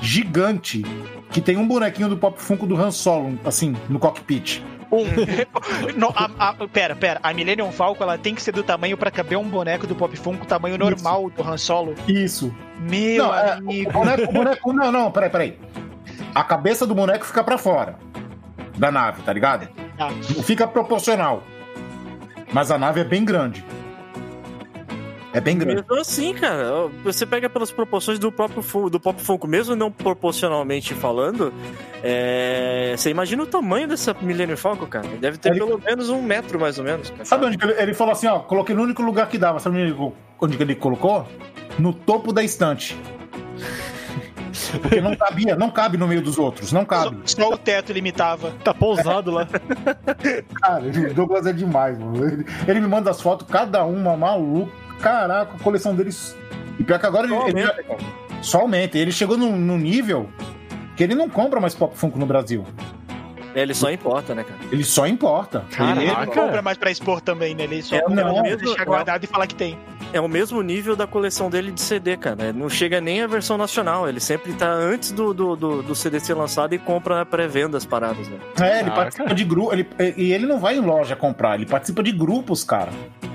gigante que tem um bonequinho do pop funko do Han Solo, assim, no cockpit. Não, a- a- pera, pera. A Millennium Falcon ela tem que ser do tamanho pra caber um boneco do pop funk, tamanho normal do Han Solo. Isso. Meu Não, é, amigo. o boneco, o boneco. Não, não, peraí, peraí. A cabeça do boneco fica pra fora da nave, tá ligado? Não fica proporcional. Mas a nave é bem grande. É bem grande. Mesmo assim, cara, você pega pelas proporções do próprio do Pop Funko, mesmo não proporcionalmente falando, é, você imagina o tamanho dessa Millennium Falcon, cara. Deve ter Ele- pelo menos um metro, mais ou menos. cara. Sabe onde que ele, ele falou assim, ó, coloquei no único lugar que dava. Sabe onde ele- onde que ele colocou? No topo da estante. Porque não cabia, não cabe no meio dos outros, não cabe. Só o teto limitava. Tá pousado lá. Cara, o Douglas é demais, mano. Ele, ele me manda as fotos, cada uma maluco. Caraca, a coleção deles. E pior que agora ele, ele já- só aumenta. Ele chegou num, num nível que ele não compra mais Pop Funko no Brasil. É, ele só importa, né, cara? Ele só importa. Caraca. Ele não compra mais pra expor também, né? Ele só É, não, pra mesmo- deixar guardado e falar que tem. É o mesmo nível da coleção dele de CD, cara. Não chega nem a versão nacional. Ele sempre tá antes do, do, do, do CD ser lançado e compra na pré-venda as paradas, né? É, ele Caraca. participa de grupo. Ele, e ele não vai em loja comprar, ele participa de grupos, cara.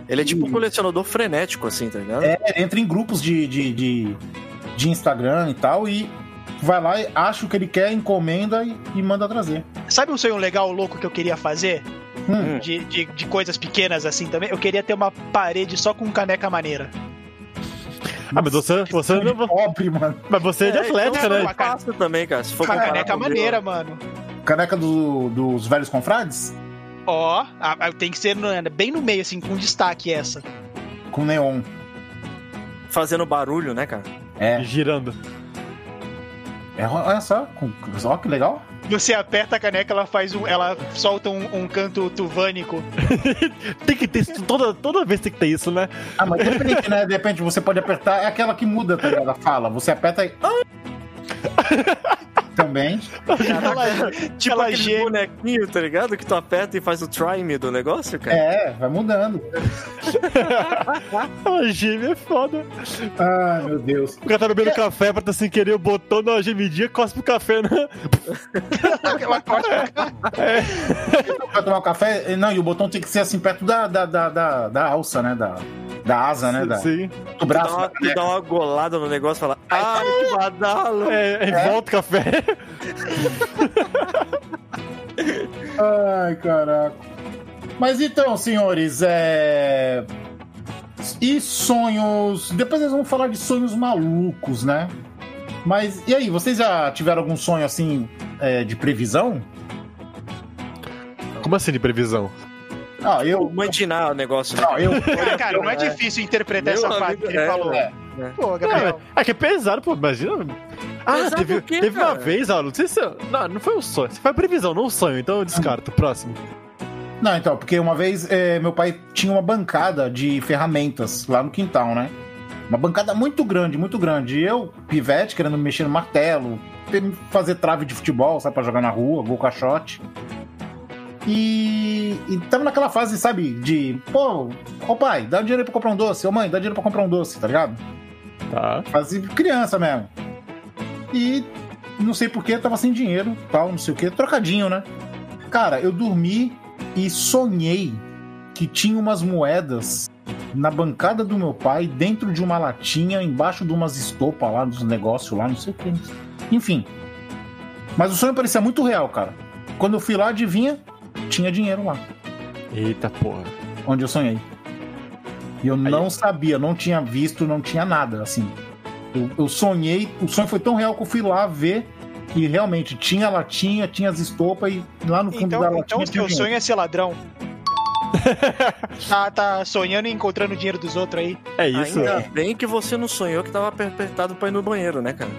Ele é tipo um colecionador frenético, assim, tá ligado? É, ele entra em grupos de, de, de, de Instagram e tal e vai lá e acha o que ele quer, encomenda e, e manda trazer. Sabe um sonho legal, louco, que eu queria fazer? Hum. De, de, de coisas pequenas assim também? Eu queria ter uma parede só com caneca maneira. Ah, mas você, você não. pobre, mano. Mas você é de atlética, então, né? uma Fácil também, cara. Se for caneca maneira, mano. Caneca do- dos velhos confrades? Ó, a- tem que ser bem no meio, assim, com destaque essa. Com neon. Fazendo barulho, né, cara? É. Girando. é olha só, com, ó que legal. Você aperta a caneca, ela faz um. Ela solta um, um canto tuvânico. Tem que ter isso. Toda, toda vez tem que ter isso, né? Ah, mas depende, né? De repente você pode apertar, é aquela que muda, tá ligado? A fala. Você aperta e. Também. Ela, Tipo ela aquele geme. bonequinho, tá ligado? Que tu aperta e faz o try me do negócio, cara. É, vai mudando. A gêmea é foda. Ai, meu Deus. O cara tá bebendo café, pra sem querer o botão da gemidinha, cospe o café, né? Ela corta. Vai tomar um café? Não, e o botão tem que ser assim, perto da, da, da, da, da alça, né? Da, da asa, né? Da, Sim. do Tu braço. dá, uma, da tu dá uma golada no negócio e fala, ai, que badalo. É, é, volta o café. Ai, caraca. Mas então, senhores, é. E sonhos. Depois nós vamos falar de sonhos malucos, né? Mas e aí, vocês já tiveram algum sonho assim é, de previsão? Como assim de previsão? Ah, eu. Mandinar o negócio, né? Não, eu. Cara, não é difícil interpretar Meu essa parte que ele é, falou. é. Pô, Gabriel. É que é pesado, pô, imagina. Ah, teve, quê, teve uma vez, ó, não sei se. Não, não foi um sonho. Foi a previsão, não um sonho, então eu descarto. Próximo. Não, então, porque uma vez é, meu pai tinha uma bancada de ferramentas lá no quintal, né? Uma bancada muito grande, muito grande. E eu, pivete, querendo mexer no martelo, fazer trave de futebol, sabe, pra jogar na rua, gol caixote. E, e tava naquela fase, sabe, de, pô, ô pai, dá dinheiro pra comprar um doce, ô mãe, dá dinheiro pra comprar um doce, tá ligado? Tá. Fase criança mesmo. E não sei porquê, tava sem dinheiro, tal, não sei o que, trocadinho, né? Cara, eu dormi e sonhei que tinha umas moedas na bancada do meu pai, dentro de uma latinha, embaixo de umas estopas lá, dos negócios lá, não sei o que. Enfim. Mas o sonho parecia muito real, cara. Quando eu fui lá, adivinha? Tinha dinheiro lá, Eita porra. onde eu sonhei. E eu não sabia, não tinha visto, não tinha nada, assim. Eu, eu sonhei, o sonho foi tão real que eu fui lá ver e realmente tinha latinha, tinha as estopas e lá no fundo da Então, latinha então o teu dinheiro. sonho é ser ladrão. tá, tá sonhando e encontrando o dinheiro dos outros aí. É isso. Ainda bem que você não sonhou que tava apertado pra ir no banheiro, né, cara?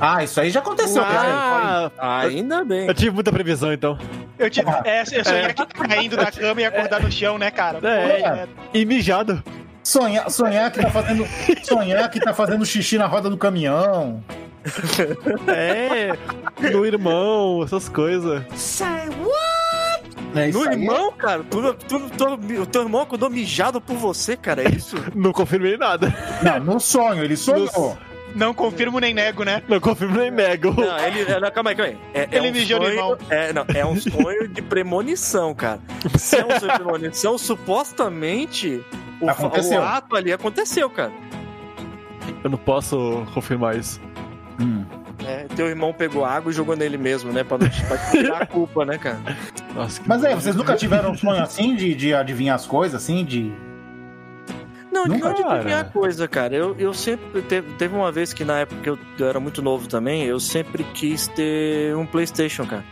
Ah, isso aí já aconteceu. cara. Ah, Ainda bem. eu tive muita previsão, então. Eu, tive, é, eu sonhei aqui caindo da cama e acordar no chão, né, cara? Pô, É. é. E mijado. Sonhar, sonhar que tá fazendo. sonhar que tá fazendo xixi na roda do caminhão. É. No irmão, essas coisas. É, isso No aí irmão, cara? Tu, tu, tu- o teu irmão acordou mijado por você, cara, é isso? Não confirmei nada. é- Não, no sonho, ele sonhou. Não confirmo nem nego, né? Não confirmo nem nego. Não, ele. é, Não, calma aí, calma aí. É, é Ele um mijou sonho, irmão. É, não, é um sonho de premonição, cara. Se é um sonho de premonição, supostamente o, Aconteceu. o ato ali aconteceu, cara. Eu não posso confirmar isso. Hum. É, teu irmão pegou água e jogou nele mesmo, né? Pra, não- pra tirar a culpa, né, cara? Nossa, que Mas aí, vocês nunca tiveram um sonho assim de, de adivinhar as coisas, assim, de. Não, Não, não de adivinhar coisa, cara. Eu, eu sempre. Teve, teve uma vez que na época que eu, eu era muito novo também, eu sempre quis ter um PlayStation, cara.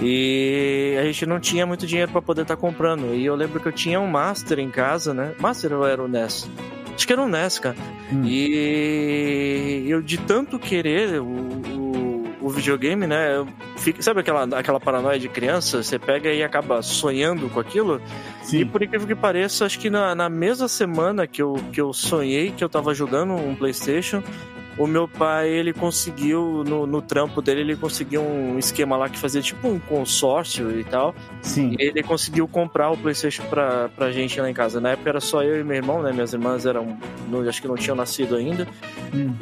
E a gente não tinha muito dinheiro pra poder estar comprando. E eu lembro que eu tinha um Master em casa, né? Master ou era o NES? Acho que era um NES, cara. Hum. E eu, de tanto querer o, o, videogame, né? Eu fico, sabe aquela, aquela paranoia de criança? Você pega e acaba sonhando com aquilo. E Sim. por incrível que pareça, acho que na, na mesma semana que eu, que eu sonhei que eu tava jogando um PlayStation, o meu pai, ele conseguiu, no, no trampo dele, ele conseguiu um esquema lá que fazia tipo um consórcio e tal. Sim. E ele conseguiu comprar o PlayStation pra, pra gente lá em casa. Na época era só eu e meu irmão, né? Minhas irmãs eram. Não, acho que não tinham nascido ainda. Hum.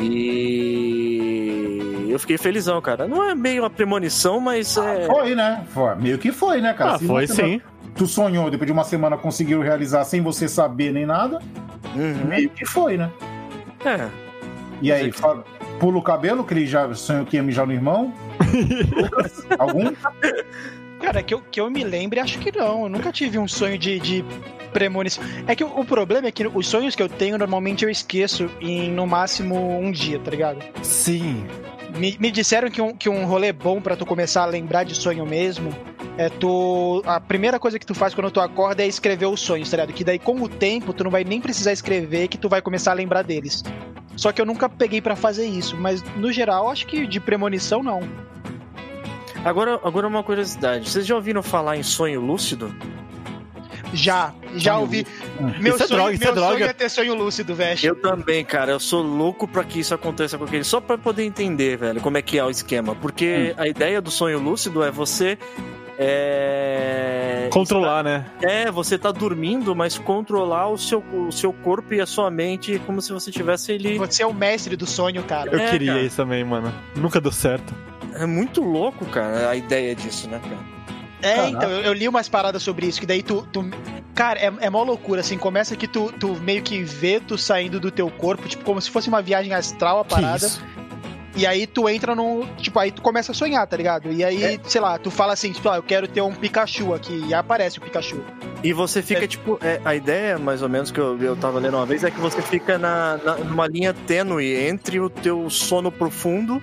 E eu fiquei felizão, cara. Não é meio uma premonição, mas é. Foi, né? Foi. Meio que foi, né, cara? Ah, Se foi sim. Tu sonhou, depois de uma semana conseguiu realizar sem você saber nem nada, Uhum. meio que foi, né? É. E aí, fala- pula o cabelo, que ele já sonhou que ia mijar no irmão? Lucas, Algum? Cara, que eu, que eu me lembre, acho que não. Eu nunca tive um sonho de, de premonição. É que o, o problema é que os sonhos que eu tenho, normalmente eu esqueço em no máximo um dia, tá ligado? Sim. Me, me disseram que um, que um rolê bom pra tu começar a lembrar de sonho mesmo é tu. A primeira coisa que tu faz quando tu acorda é escrever os sonhos, tá ligado? Que daí com o tempo tu não vai nem precisar escrever que tu vai começar a lembrar deles. Só que eu nunca peguei pra fazer isso, mas no geral acho que de premonição não. Agora, agora uma curiosidade. Vocês já ouviram falar em sonho lúcido? Já, já Sonho ouvi. Meu Isso é sonho, droga, isso é meu sonho droga. é ter sonho lúcido, velho. Eu também, cara. Eu sou louco pra que isso aconteça com aquele. Só pra poder entender, velho, como é que é o esquema. Porque a ideia do sonho lúcido é você. É. Controlar, né? É, você tá dormindo, mas controlar o seu, o seu corpo e a sua mente como se você tivesse ele. Você é o mestre do sonho, cara. Eu É, queria cara. isso também, mano. Nunca deu certo. É muito louco, cara, a ideia disso, né, cara? É, Caraca. então, eu, eu li umas paradas sobre isso, que daí tu. tu- cara, é, é mó loucura, assim, começa que tu, tu meio que vê tu saindo do teu corpo, tipo, como se fosse uma viagem astral a Que parada. isso? E aí tu entra num. Tipo, aí tu começa a sonhar, tá ligado? E aí, É. sei lá, tu fala assim, tipo, ah, eu quero ter um Pikachu aqui. E aparece o Pikachu. E você fica, tipo, é, a ideia, mais ou menos, que eu, eu tava lendo uma vez, é que você fica na, na- numa linha tênue entre o teu sono profundo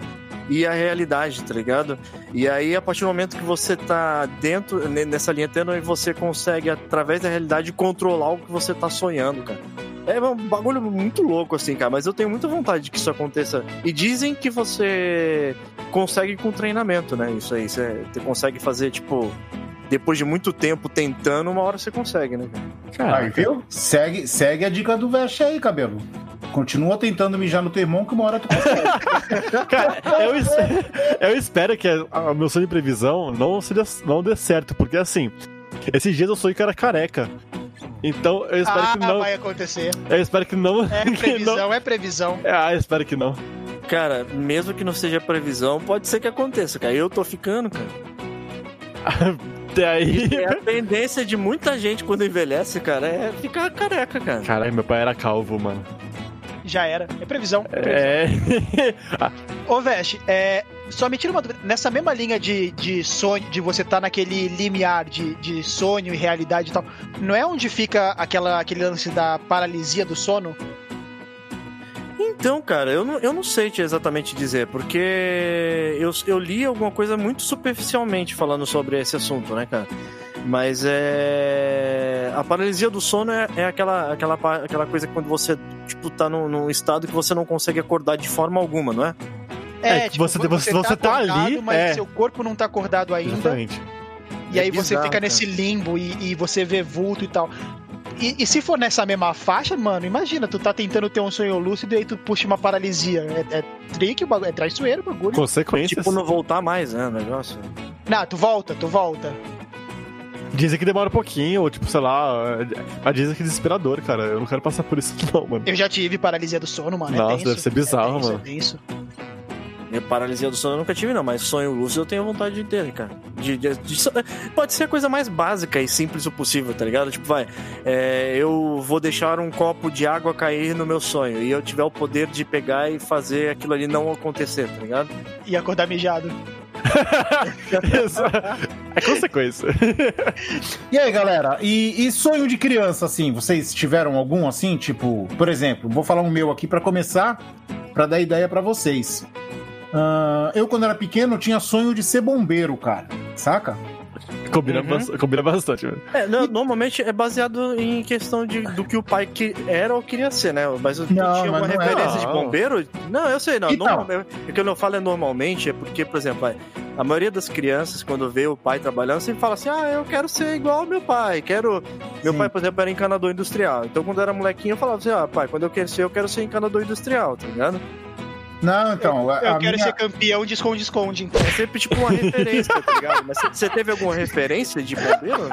e a realidade, tá ligado? E aí, a partir do momento que você tá dentro, ne- nessa linha tênue, você consegue, através da realidade, controlar o que você tá sonhando, cara. É um bagulho muito louco, assim, cara, mas eu tenho muita vontade de que isso aconteça. E dizem que você consegue com treinamento, né? Isso aí, você, você consegue fazer, tipo, depois de muito tempo tentando, uma hora você consegue, né, cara? Aí, viu? Segue, segue a dica do Veste aí, cabelo. Continua tentando mijar no teu irmão que uma hora tu consegue. Cara, eu, es- eu espero que o meu sonho de previsão não, seja, não dê certo, porque assim, esses dias eu sonhei que era careca. Então eu espero ah, que não. vai acontecer. Eu espero que não. É que não- previsão, é previsão. Ah, eu espero que não. Cara, mesmo que não seja previsão, pode ser que aconteça, cara. Eu tô ficando, cara. Até aí. É a tendência de muita gente quando envelhece, cara, é ficar careca, cara. Caralho, meu pai era calvo, mano. Já era. É previsão. É previsão. É. Ah, Ô, Veste, é, só me tira uma dúvida. Nessa mesma linha de, de sonho, de você estar naquele limiar de, de sonho e realidade e tal, não é onde fica aquela, aquele lance da paralisia do sono? Então, cara, eu não, eu não sei te exatamente dizer, porque eu, eu li alguma coisa muito superficialmente falando sobre esse assunto, né, cara? Mas é. A paralisia do sono é, é aquela, aquela, aquela coisa que quando você, tipo, tá num, num estado que você não consegue acordar de forma alguma, não é? É, que você- você- você tá acordado, ali, mas é. seu corpo não tá acordado ainda. exatamente. E É aí você bizarro, fica cara. nesse limbo e, e você vê vulto e tal. E, e se for nessa mesma faixa, mano, imagina, tu tá tentando ter um sonho lúcido e aí tu puxa uma paralisia. É, é trick, é traiçoeiro o bagulho. Consequências. Tipo, não voltar mais, né, o negócio. Não, tu volta, tu volta. Dizem que demora um pouquinho, ou tipo, sei lá. Mas dizem que é desesperador, cara. Eu não quero passar por isso, não, mano. Eu já tive paralisia do sono, mano. Nossa, é deve ser bizarro, é tenso, mano. É tenso. E paralisia do sono eu nunca tive, não, mas sonho lúcido eu tenho vontade de ter, cara. De, de- de- pode ser a coisa mais básica e simples o possível, tá ligado? Tipo, vai, é, eu vou deixar um copo de água cair no meu sonho e eu tiver o poder de pegar e fazer aquilo ali não acontecer, tá ligado? E acordar mijado. É consequência. E aí, galera, e, e sonho de criança, assim, vocês tiveram algum, assim, tipo, por exemplo, vou falar um meu aqui pra começar, pra dar ideia pra vocês. Ah, eu, quando era pequeno, tinha sonho de ser bombeiro, cara, saca? Combina, Uhum. bas- combina bastante. É, no- normalmente é baseado em questão de, do que o pai que era ou queria ser, né? Mas tu Não, tinha mas uma não é. referência de Não. bombeiro? Não, eu sei, não. Então. Normal- o que eu não falo é normalmente, é porque, por exemplo, a maioria das crianças, quando vê o pai trabalhando, sempre fala assim: ah, eu quero ser igual ao meu pai, quero. Meu Sim. pai, por exemplo, era encanador industrial. Então, quando eu era molequinho, eu falava assim: ah, pai, quando eu crescer, eu quero ser encanador industrial, tá ligado? Não, então, a, Eu a quero minha... ser campeão de esconde-esconde. então. É sempre tipo uma referência, tá ligado? Mas você- teve alguma referência de bombeiro?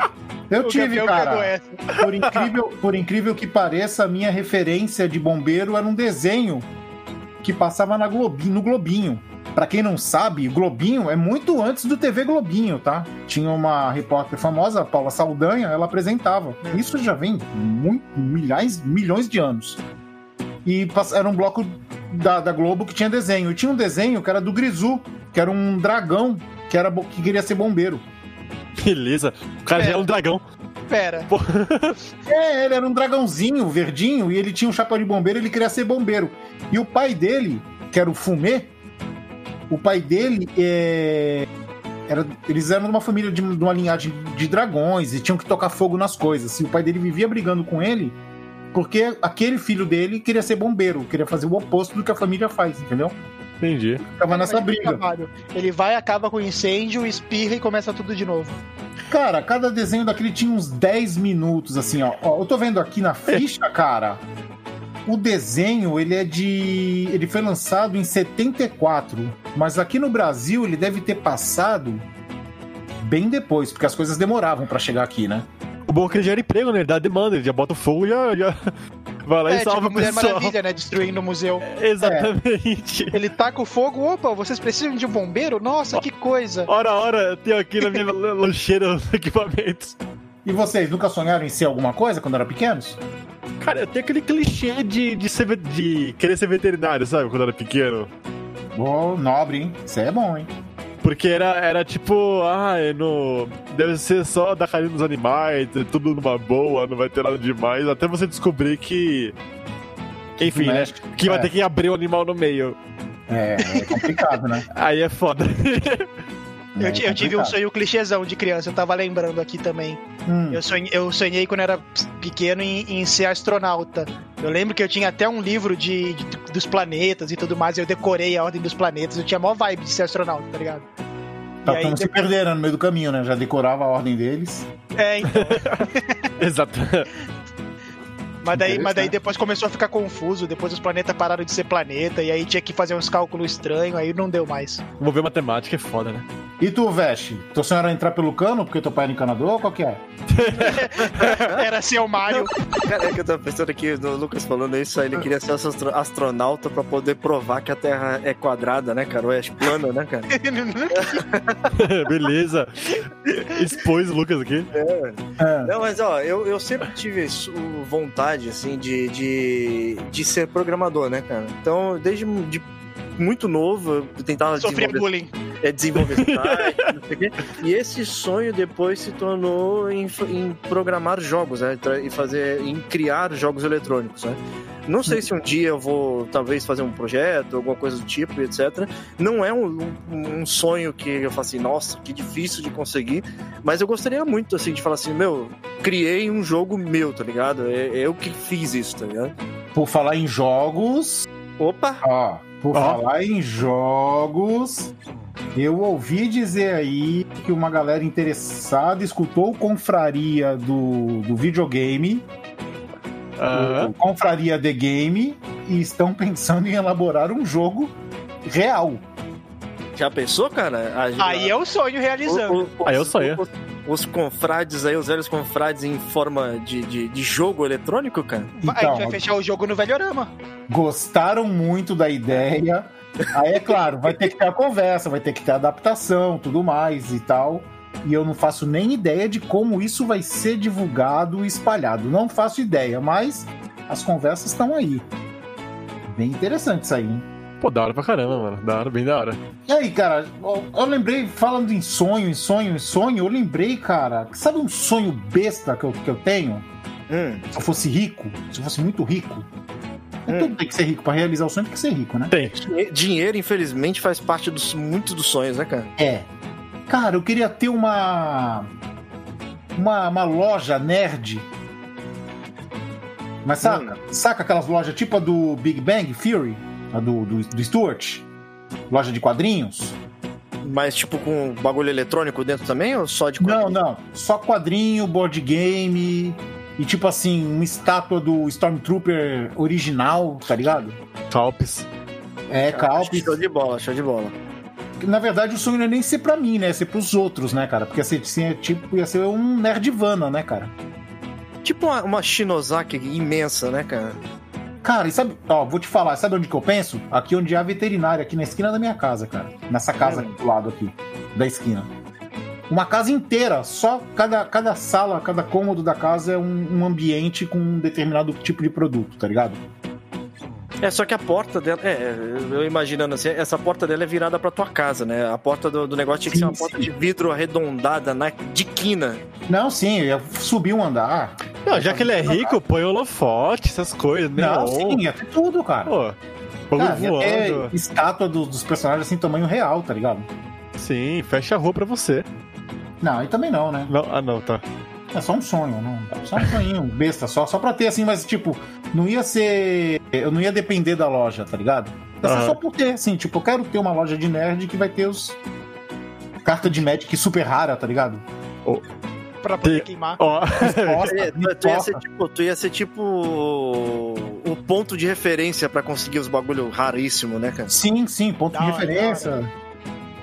eu O tive, cara. Por incrível, por incrível que pareça, a minha referência de bombeiro era um desenho que passava na Globi, no Globinho. Pra quem não sabe, o Globinho é muito antes do TV Globinho, tá? Tinha uma repórter famosa, a Paula Saldanha, ela apresentava. Isso já vem muito, milhares, milhões de anos. E era um bloco da, da Globo que tinha desenho. E tinha um desenho que era do Grizu, que era um dragão que, era, que queria ser bombeiro. Beleza. O cara já é um dragão. Pera. É, ele era um dragãozinho verdinho e ele tinha um chapéu de bombeiro ele queria ser bombeiro. E o pai dele, que era o Fumê, o pai dele é. Era, eles eram de uma família de, de uma linhagem de dragões e tinham que tocar fogo nas coisas. E o pai dele vivia brigando com ele porque aquele filho dele queria ser bombeiro, queria fazer o oposto do que a família faz, entendeu? Entendi. Ficava nessa que briga. Ele vai, acaba com o incêndio, espirra e começa tudo de novo. Cara, cada desenho daquele tinha uns 10 minutos, assim, ó. Ó, eu tô vendo aqui na ficha, cara. O desenho, ele é de. Ele foi lançado em 74. Mas aqui no Brasil, ele deve ter passado bem depois, porque as coisas demoravam pra chegar aqui, né? O bom é que ele gera emprego, né? Ele dá demanda, ele já bota o fogo e já, já vai lá é, e salva tipo o Mulher pessoal. Maravilha, né? Destruindo o museu. Exatamente. Ele taca o fogo, opa, vocês precisam de um bombeiro? Nossa, que coisa. Ora, ora, eu tenho aqui na minha lancheira os equipamentos. E vocês nunca sonharam em ser alguma coisa quando eram pequenos? Cara, eu tenho aquele clichê de, de, ser, de querer ser veterinário, sabe? Quando era pequeno. Ô, nobre, hein? Isso é bom, hein? Porque era, era tipo, ah, é no... deve ser só dar carinho nos animais, tudo numa boa, não vai ter nada demais, até você descobrir que. Enfim, né? Que vai É. ter que abrir o animal no meio. É, é complicado, né? Aí é foda. Eu, É ti- eu tive um sonho clichêzão de criança, eu tava lembrando aqui também. Hum. Eu sonhei, eu sonhei quando era pequeno em, em ser astronauta. Eu lembro que eu tinha até um livro de, de- dos planetas e tudo mais, eu decorei a ordem dos planetas, eu tinha mó vibe de ser astronauta, tá ligado? Tá aí, não se perder né, no meio do caminho, né? Já decorava a ordem deles. É, então, Exato. Mas, daí, mas daí depois começou a ficar confuso, depois os planetas pararam de ser planeta, e aí tinha que fazer uns cálculos estranhos, aí não deu mais. Mover matemática é foda, né? E tu, Veste? Teu sonho era entrar pelo cano porque teu pai era encanador ou qual que é? Era ser o Mario. Cara, é que eu tava pensando aqui, no Lucas falando isso, aí ele queria ser astro- astronauta pra poder provar que a Terra é quadrada, né, cara? Ou é plana, né, cara? Beleza. Expôs o Lucas aqui. É. Não, mas ó, eu, eu sempre tive su- vontade, assim, de, de, de ser programador, né, cara? Então, desde de muito novo, eu tentava Sofria desenvolver, bullying. é, desenvolver site, não sei o quê. E esse sonho depois se tornou em, em programar jogos, né? E fazer, em criar jogos eletrônicos, né? Não sei se um dia eu vou, talvez, fazer um projeto, alguma coisa do tipo, etc. Não é um, um- um sonho que eu faço assim, nossa, que difícil de conseguir. Mas eu gostaria muito, assim, de falar assim, meu, criei um jogo meu, tá ligado? É, eu que fiz isso, tá ligado? Por falar em jogos, Opa! ó, por falar em jogos, eu ouvi dizer aí que uma galera interessada escutou o Confraria do, do videogame, O Confraria The Game, e estão pensando em elaborar um jogo real. Já pensou, cara? A- Aí é o sonho realizando. O- o- Aí eu os- sonho. Os, os confrades aí, os velhos confrades em forma de, de, de jogo eletrônico, cara? a gente vai fechar o jogo no Velhorama. gostaram muito da ideia. Aí é claro, vai ter que ter a conversa, vai ter que ter adaptação, tudo mais e tal. E eu não faço nem ideia de como isso vai ser divulgado e espalhado. Não faço ideia, mas as conversas estão aí. Bem interessante isso aí, hein? Pô, da hora pra caramba, mano. Da hora, bem da hora. E aí, cara, eu, eu lembrei, falando em sonho, em sonho, em sonho, eu lembrei, cara, sabe um sonho besta que eu, que eu tenho? Hum, Se eu fosse rico, se eu fosse muito rico. Hum. Tudo tem que ser rico, pra realizar o sonho tem que ser rico, né? Tem. dinheiro, infelizmente, faz parte dos muitos dos sonhos, né, cara? É. Cara, eu queria ter uma. Uma, uma loja nerd. Mas saca? Saca aquelas lojas tipo a do Big Bang Theory? A do, do, do Stuart? Loja de quadrinhos? Mas, tipo, com bagulho eletrônico dentro também ou só de Não, não. Só quadrinho, board game. E tipo assim, uma estátua do Stormtrooper original, tá ligado? Calpes. É, Calpis. Show de bola, show de bola. Na verdade, o sonho não é nem ser pra mim, né? É ser pros outros, né, cara? Porque ia ser, assim, tipo, ia ser um nerdvana, né, cara? Tipo uma, uma Shinosaki imensa, né, cara? Cara, e sabe, ó, vou te falar, sabe onde que eu penso? Aqui onde é a veterinária, aqui na esquina da minha casa, cara. Nessa casa Hum. aqui do lado aqui, da esquina. Uma casa inteira, só cada, cada sala, cada cômodo da casa é um, um ambiente com um determinado tipo de produto, tá ligado? É, só que a porta dela. É, eu imaginando assim, essa porta dela é virada pra tua casa, né? A porta do, do negócio tinha que Sim, ser uma porta sim. de vidro arredondada na, de quina. Não, sim, eu ia subir um andar. Não, já que ele é rico, põe holofote, essas coisas, né? Não, sim, ter tudo, cara. Pô, Cara, voando. estátua dos, dos personagens assim, tamanho real, tá ligado? Sim, fecha a rua pra você. Não, aí também não, né? Não, ah, não, tá. É só um sonho, não. Só um sonhinho, besta, só, só pra ter assim, mas tipo, não ia ser. Eu não ia depender da loja, tá ligado? Ia ser Aham. só por ter, assim, tipo, eu quero ter uma loja de nerd que vai ter os. Carta de Magic super rara, tá ligado? Pra poder queimar. Ó, Posta, É, tu, tu ia ser tipo, tu ia ser tipo o ponto de referência pra conseguir os bagulho raríssimo, né, cara? Sim, sim, ponto Da de referência.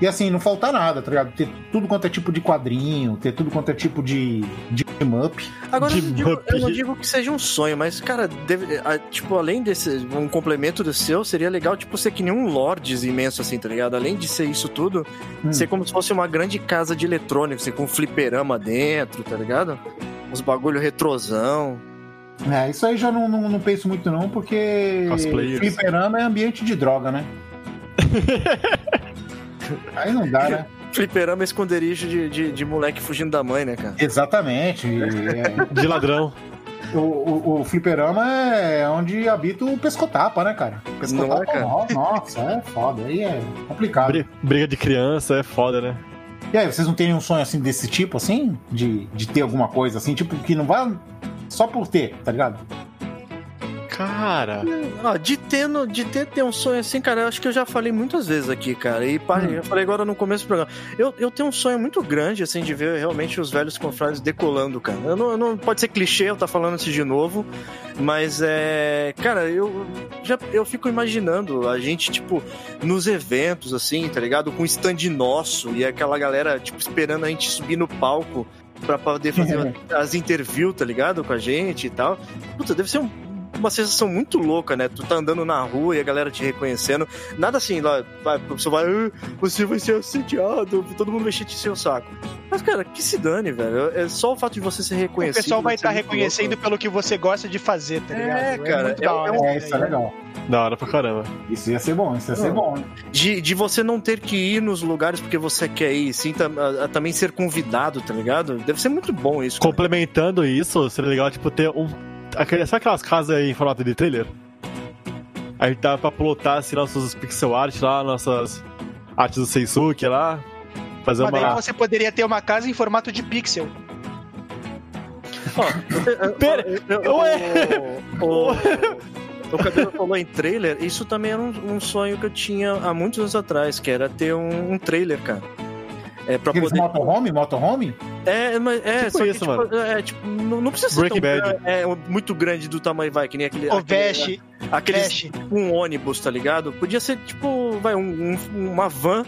E assim, não faltar nada, tá ligado? Ter tudo quanto é tipo de quadrinho, ter tudo quanto é tipo de, de up. Agora, eu De não, digo, eu não digo que seja um sonho, mas, cara, deve- a- tipo, além desse, um complemento do seu, seria legal, tipo, ser que nem um Lords imenso, assim, tá ligado? Além de ser isso tudo, Hum. ser como se fosse uma grande casa de eletrônicos, assim, com um fliperama dentro, tá ligado? Uns bagulho retrosão. É, isso aí já não, não, não penso muito não, porque Cosplayers. fliperama é ambiente de droga, né? aí não dá, né? Fliperama é esconderijo de, de, de moleque fugindo da mãe, né, cara? Exatamente. É, de ladrão. o, o, o fliperama é onde habita o pescotapa, né, cara? Pescotapa, Não é, cara? no- nossa, é foda. Aí é complicado. Bri- Briga de criança é foda, né? E aí, vocês não têm nenhum sonho assim desse tipo, assim? De, de ter alguma coisa assim, tipo, que não vai só por ter, tá ligado? Cara, Ah, de ter, no- de ter, ter um sonho assim, cara, eu acho que eu já falei muitas vezes aqui, cara. E pá, Hum. eu falei agora no começo do programa. Eu, eu tenho um sonho muito grande, assim, de ver realmente os velhos confrades decolando, cara. Eu não, eu não- pode ser clichê eu estar falando isso de novo, mas é. Cara, eu já eu fico imaginando a gente, tipo, nos eventos, assim, tá ligado? Com stand nosso e aquela galera, tipo, esperando a gente subir no palco pra poder fazer as interviews, tá ligado? Com a gente e tal. Puta, deve ser um- uma sensação muito louca, né? Tu tá andando na rua e a galera te reconhecendo. Nada assim, lá, vai, a pessoa vai, "Ah, você vai ser assediado, todo mundo vai encher de seu saco. Mas, cara, que se dane, velho. É só o fato de você ser O reconhecido. pessoal vai estar muito reconhecendo louco. pelo que você gosta de fazer, tá É, ligado? cara, muito é- da hora é É, isso é legal. da hora pra caramba. Isso ia ser bom, isso ia ser bom? De, de você não ter que ir nos lugares porque você quer ir, sim, tam- a- a- também ser convidado, tá ligado? Deve ser muito bom isso. cara. Complementando isso, seria legal, tipo, ter um. Aquele, sabe aquelas casas aí em formato de trailer? Aí dá pra plotar assim, nossos pixel art lá, nossas artes do Seisuke lá. Fazer Mas daí uma. você poderia ter uma casa em formato de pixel. Pera, o, o, o Cabelo falou em trailer, isso também era um, um sonho que eu tinha há muitos anos atrás, que era ter um, um trailer, cara. É, pra Aqueles poder. motorhome, motorhome? É, mas é, Tipo só que, isso, tipo, mano. é, tipo, não, não precisa ser Breaking tão Bad. é, muito grande do tamanho, vai, que nem aquele. O aquele- veste, aqueles, veste. um ônibus, tá ligado? Podia ser, tipo, vai, um- um- uma van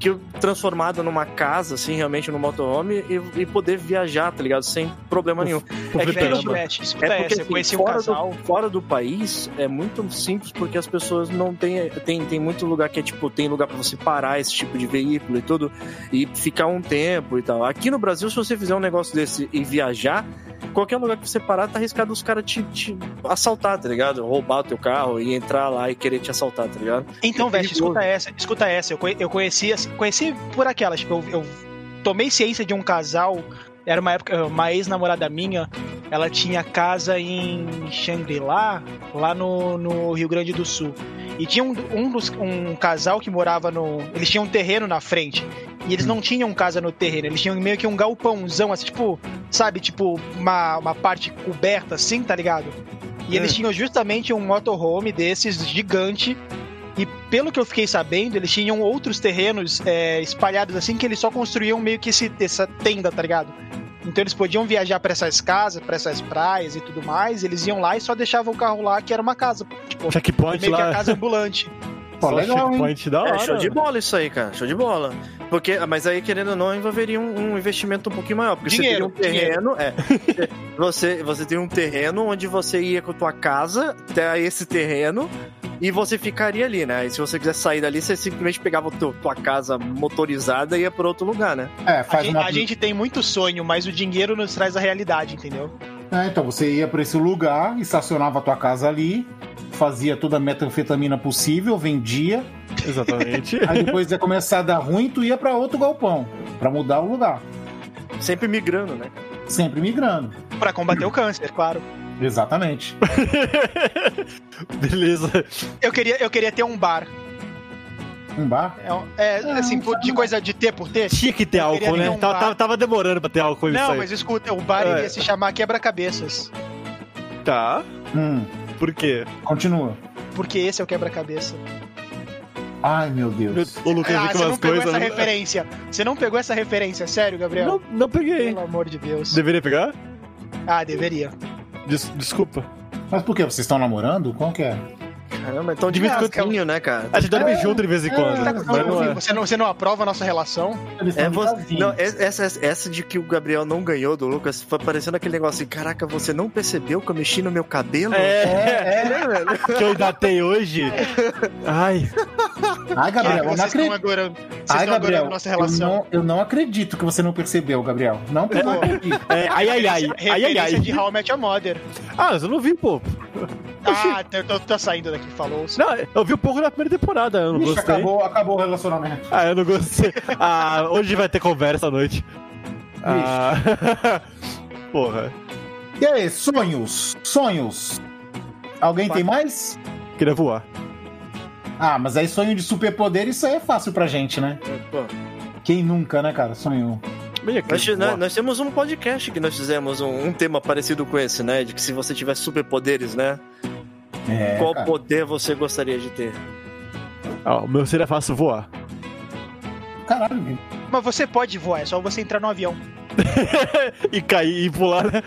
que eu- transformada numa casa, assim, realmente no motorhome e, e poder viajar, tá ligado? Sem problema nenhum. Pro é que. Veste, veste. Escuta É porque essa, assim, conheci um fora, casal. do, fora do país é muito simples porque as pessoas não têm tem, tem muito lugar que é tipo tem lugar pra você parar esse tipo de veículo e tudo e ficar um tempo e tal. Aqui no Brasil se você fizer um negócio desse e viajar qualquer lugar que você parar, tá arriscado os caras te, te assaltar, tá ligado? Roubar o teu carro e entrar lá e querer te assaltar, tá ligado? Então, É Veste, perigoso. escuta essa, escuta essa. Eu, eu conheci, assim, conheci por aquelas, tipo, eu, eu tomei ciência de um casal, era uma época, uma ex-namorada minha, ela tinha casa em Shangri-La, lá no, no Rio Grande do Sul. E tinha um, um, dos, um casal que morava no. Eles tinham um terreno na frente. E eles não tinham casa no terreno, eles tinham meio que um galpãozão, assim, tipo, sabe, tipo, uma, uma parte coberta assim, tá ligado? E eles Hum. tinham justamente um motorhome desses gigante. E pelo que eu fiquei sabendo, eles tinham outros terrenos é, espalhados assim que eles só construíam meio que esse, essa tenda, tá ligado? Então eles podiam viajar pra essas casas, pra essas praias e tudo mais. Eles iam lá e só deixavam o carro lá, que era uma casa. Tipo, Checkpoint meio que a lá. casa ambulante. Pô, legal, checkpoint da hora. É, show de bola isso aí, cara. Show de bola. Porque, mas aí, querendo ou não, envolveria um, um investimento um pouquinho maior. Porque Dinheiro, você teria um terreno. É, você, você tem um terreno onde você ia com a tua casa até esse terreno e você ficaria ali, né? E se você quiser sair dali, você simplesmente pegava a tua, casa motorizada e ia para outro lugar, né? É, A faz gente, uma. a gente tem muito sonho, mas o dinheiro nos traz a realidade, entendeu? É, então você ia pra esse lugar, estacionava a tua casa ali, fazia toda a metanfetamina possível, vendia, Exatamente. aí depois ia começar a dar ruim, tu ia pra outro galpão, pra mudar o lugar. Sempre migrando, né? Sempre migrando. Pra combater o câncer, claro. Exatamente. Beleza. Eu queria, eu queria ter um bar. Um bar? É, é, assim, por- de coisa de ter por ter. Tinha que ter Eu álcool, queria né? um Tava, tava- tava demorando pra ter álcool Não, mas escuta, o bar É. iria se chamar Quebra-Cabeças. Tá. Hum, Por quê? continua. Porque esse é o quebra-cabeça. Ai, meu Deus. O Lucas Ah, você não umas pegou coisas. essa né? referência. Você não pegou essa referência, sério, Gabriel? Não, não peguei. Pelo amor de Deus. Deveria pegar? Ah, deveria. Des- desculpa. Mas por quê? Vocês estão namorando? Qual que é? Caramba, então de vez em quando- casquinho, né, cara? A gente dorme junto de vez em quando. é, mas Você não é. você não, você não aprova a nossa relação? É, você, não, essa, essa, essa de que o Gabriel não ganhou do Lucas foi parecendo aquele negócio assim: caraca, você não percebeu que eu mexi no meu cabelo? É, né, velho? que eu ainda tenho hoje. Ai, Ai, Gabriel, eu não vocês estão acredito. agora, Ai, Gabriel, nossa eu relação. não, eu não acredito que você não percebeu, Gabriel. Não eu não acredito. é, ai, ai, ai. Ai, ai, ai. de How I Met Your Mother. Ah, mas eu não vi, pô. Ah, eu tô, tô saindo daqui, falou. Não, eu vi um pouco da primeira temporada, eu não Ixi, gostei. acabou, acabou o relacionamento. Ah, eu não gostei. Ah, hoje vai ter conversa à noite. Ah, porra. E aí, sonhos? Sonhos. Alguém tem mais? Queria voar. Ah, mas aí sonho de superpoder, isso aí é fácil pra gente, né? Pô, Quem nunca, né, cara? Sonhou. Bem nós, nós- nós temos um podcast que nós fizemos um, um tema parecido com esse, né? De que se você tivesse superpoderes, né? É, Qual cara. poder você gostaria de ter? Ah, o meu seria fácil voar. Caralho, Mas você pode voar, é só você entrar no avião. e cair e pular, né?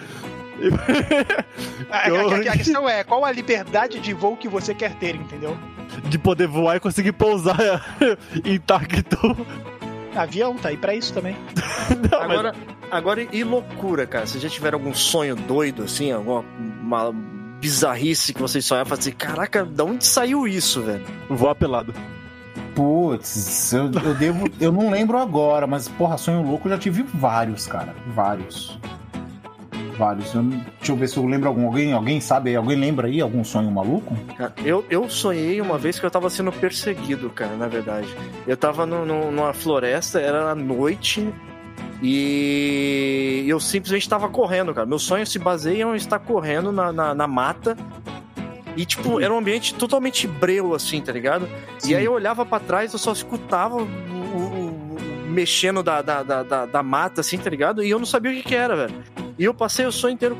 A, a- a- a questão é, qual a liberdade de voo que você quer ter, entendeu? De poder voar e conseguir pousar intacto. Avião tá aí pra isso também. Não, mas- Agora, agora, e loucura, cara? Vocês já tiveram algum sonho doido, assim? Alguma uma bizarrice que vocês sonharam? Falar assim, caraca, da onde saiu isso, velho? voar pelado. Putz, eu, eu devo. Eu não lembro agora, mas, porra, sonho louco eu já tive vários, cara. Vários. Vários. Eu deixa eu ver se eu lembro algum. Alguém, alguém sabe? Alguém lembra aí algum sonho maluco? Eu, eu sonhei uma vez que eu tava sendo perseguido, cara, na verdade. Eu tava no, no- numa floresta, era à noite, e eu simplesmente tava correndo, cara. Meus sonhos se baseiam em estar correndo na, na, na mata. E, tipo, era um ambiente totalmente breu, assim, tá ligado? E Sim. aí eu olhava pra trás, eu só escutava o, o- o mexendo da, da, da, da, da mata, assim, tá ligado? E eu não sabia o que que era, velho. E eu passei o sonho inteiro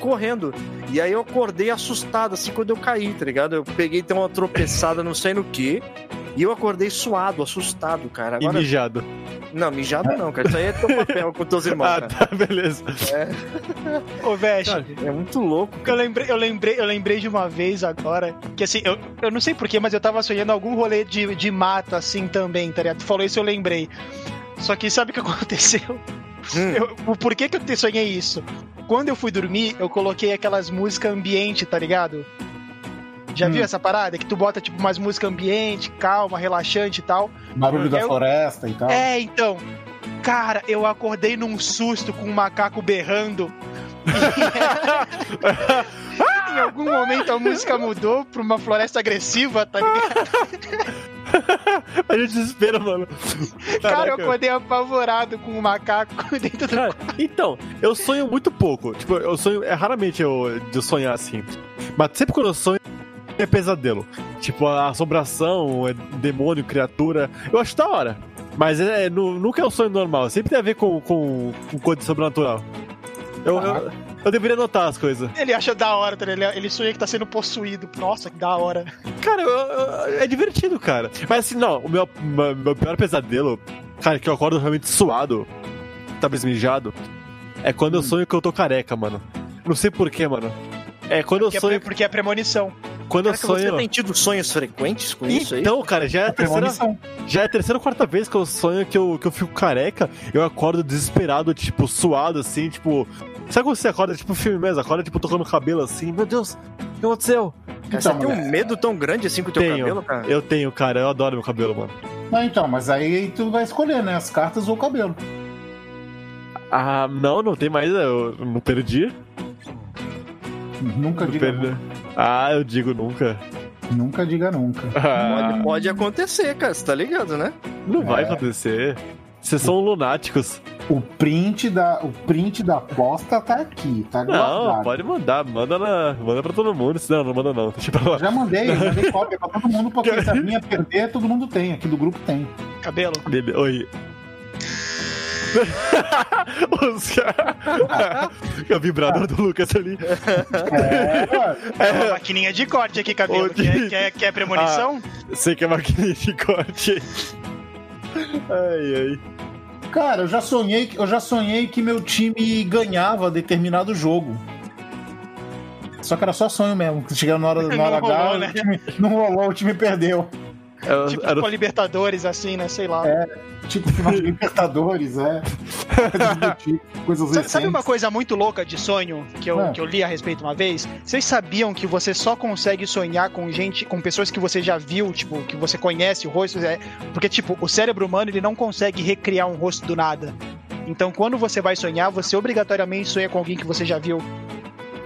correndo. E aí eu acordei assustado, assim, quando eu caí, tá ligado? Eu peguei então uma tropeçada, não sei no que. E eu acordei suado, assustado, cara. E Agora, mijado. não, mijado não, cara. Isso aí é teu papel com teus irmãos, Ah, cara. tá, beleza. Ô, Veste, É muito louco, eu lembrei, eu lembrei, eu lembrei de uma vez agora, que assim, eu, eu não sei porquê, mas eu tava sonhando algum rolê de, de mato assim também, tá ligado? Tu falou isso, eu lembrei. Só que sabe o que aconteceu? Hum. Eu- o porquê que eu te- sonhei isso? Quando eu fui dormir, eu coloquei aquelas músicas ambiente, tá ligado? Já Hum. viu essa parada? Que tu bota tipo umas músicas ambiente, calma, relaxante e tal. Barulho da Eu- floresta e tal. É, então. Cara, eu acordei num susto com um macaco berrando. em algum momento a música mudou pra uma floresta agressiva, tá ligado? A gente espera, mano. Cara, eu acordei apavorado com um macaco dentro do Cara, então, eu sonho muito pouco. Tipo, eu sonho. É raramente eu, de sonhar assim. Mas sempre quando eu sonho é pesadelo. Tipo, a assombração, é demônio, criatura. Eu acho da hora. Mas é, nu- nunca é um sonho normal. Sempre tem a ver com, com, com coisa sobrenatural. Eu, eu, eu deveria notar as coisas. Ele acha da hora, tá ele, ele sonha que tá sendo possuído. Nossa, que da hora. Cara, eu- eu- é divertido, cara. Mas assim, não, o meu, meu, meu pior pesadelo, cara, que eu acordo realmente suado, talvez mijado, é quando eu sonho que eu tô careca, mano. Não sei porquê, mano. É quando eu Porque, é, sonho. pre- porque é premonição. Quando eu Caraca, você sonho. tem tido sonhos frequentes com isso aí? Então, cara, já é a terceira, já é a terceira ou quarta vez que eu sonho que eu, que eu fico careca, eu acordo desesperado, tipo, suado, assim, tipo. Sabe quando você acorda, tipo, filme mesmo? Acorda, tipo, tocando o cabelo assim, meu Deus, o que aconteceu? Cara, você Então, tem um medo tão grande assim com o teu Tenho. cabelo, cara? Eu tenho, cara, eu adoro meu cabelo, mano. Não, então, mas aí tu vai escolher, né? As cartas ou o cabelo. Ah, não, não tem mais, eu não perdi. Nunca Não diga perdi. nunca. Ah, eu digo nunca. Nunca diga nunca. Ah, Pode, pode acontecer, cara, você tá ligado, né? não vai É. acontecer. Vocês são lunáticos. O print da, o print da aposta tá aqui, tá Não, guardado. pode mandar, manda, na, manda pra todo mundo. Não, não manda não, deixa pra lá. Já mandei, eu mandei cópia pra todo mundo, porque se a minha perder, todo mundo tem. Aqui do grupo tem. Cabelo. Dele- Oi. Os caras. o vibrador do Lucas ali. É, É uma maquininha de corte aqui, cabelo. Quer, quer, quer premonição? Sei que é maquininha de corte. Ai, ai. Cara, eu já sonhei, eu já sonhei que meu time ganhava determinado jogo. Só que era só sonho mesmo. Chegando na hora, na Não hora H, rolou, né? o time não rolou, o time perdeu. Era, tipo, era- com a Libertadores, assim, né? Sei lá. Tipo final de Libertadores, é. Coisas Sabe, sabe uma coisa muito louca de sonho que eu, É. que eu li a respeito uma vez? Vocês sabiam que você só consegue sonhar com gente, com pessoas que você já viu, tipo, que você conhece o rosto? É, porque, tipo, o cérebro humano ele não consegue recriar um rosto do nada. Então, quando você vai sonhar, você obrigatoriamente sonha com alguém que você já viu.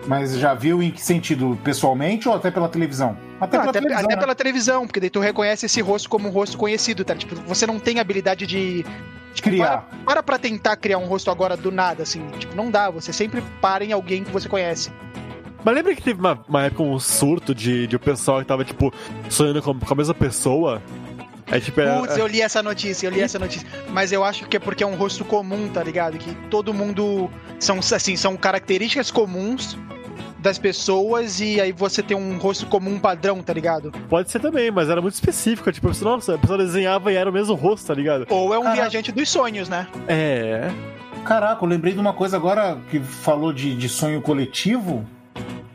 Mas já viu em que sentido? Pessoalmente ou até pela televisão? Até Não, pela até, televisão. até né? pela televisão, porque daí tu reconhece esse rosto como um rosto conhecido, tá? Tipo, você não tem habilidade de. Tipo, Criar. Para, para pra tentar criar um rosto agora do nada, assim. Tipo, não dá. Você sempre para em alguém que você conhece. Mas lembra que teve uma, uma época um surto de, de o pessoal que tava, tipo, sonhando com, com a mesma pessoa? Aí, tipo, é- Putz, eu li essa notícia, eu li essa notícia. Mas eu acho que é porque é um rosto comum, tá ligado? Que todo mundo. São, assim, são características comuns das pessoas e aí você tem um rosto comum padrão, tá ligado? pode ser também, mas era muito específico. Tipo, nossa, a pessoa desenhava e era o mesmo rosto, tá ligado? Ou é um Caraca. viajante dos sonhos, né? É. Caraca, eu lembrei de uma coisa agora que falou de, de sonho coletivo.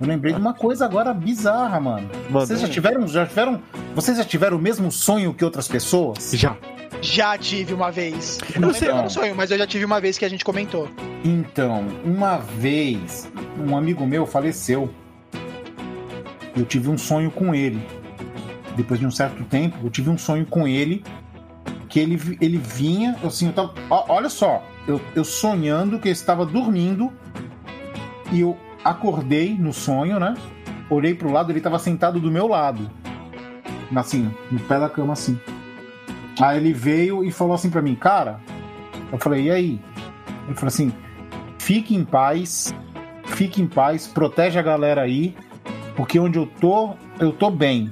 Eu lembrei de uma coisa agora bizarra, mano. Mano, Vocês já tiveram, já tiveram, vocês já tiveram o mesmo sonho que outras pessoas? já. Já tive uma vez. Eu Não não sei. lembro qual sonho, mas eu já tive uma vez que a gente comentou. Então, uma vez, um amigo meu faleceu. Eu tive um sonho com ele. Depois de um certo tempo, eu tive um sonho com ele. Que ele, ele vinha, assim, eu tava. olha só, eu, eu sonhando que eu estava dormindo. E eu acordei no sonho, né? Olhei pro lado, ele estava sentado do meu lado. Assim, no pé da cama, assim. Aí ele veio e falou assim pra mim, cara. Eu falei, e aí? Ele falou assim: fique em paz, fique em paz, protege a galera aí, porque onde eu tô, eu tô bem.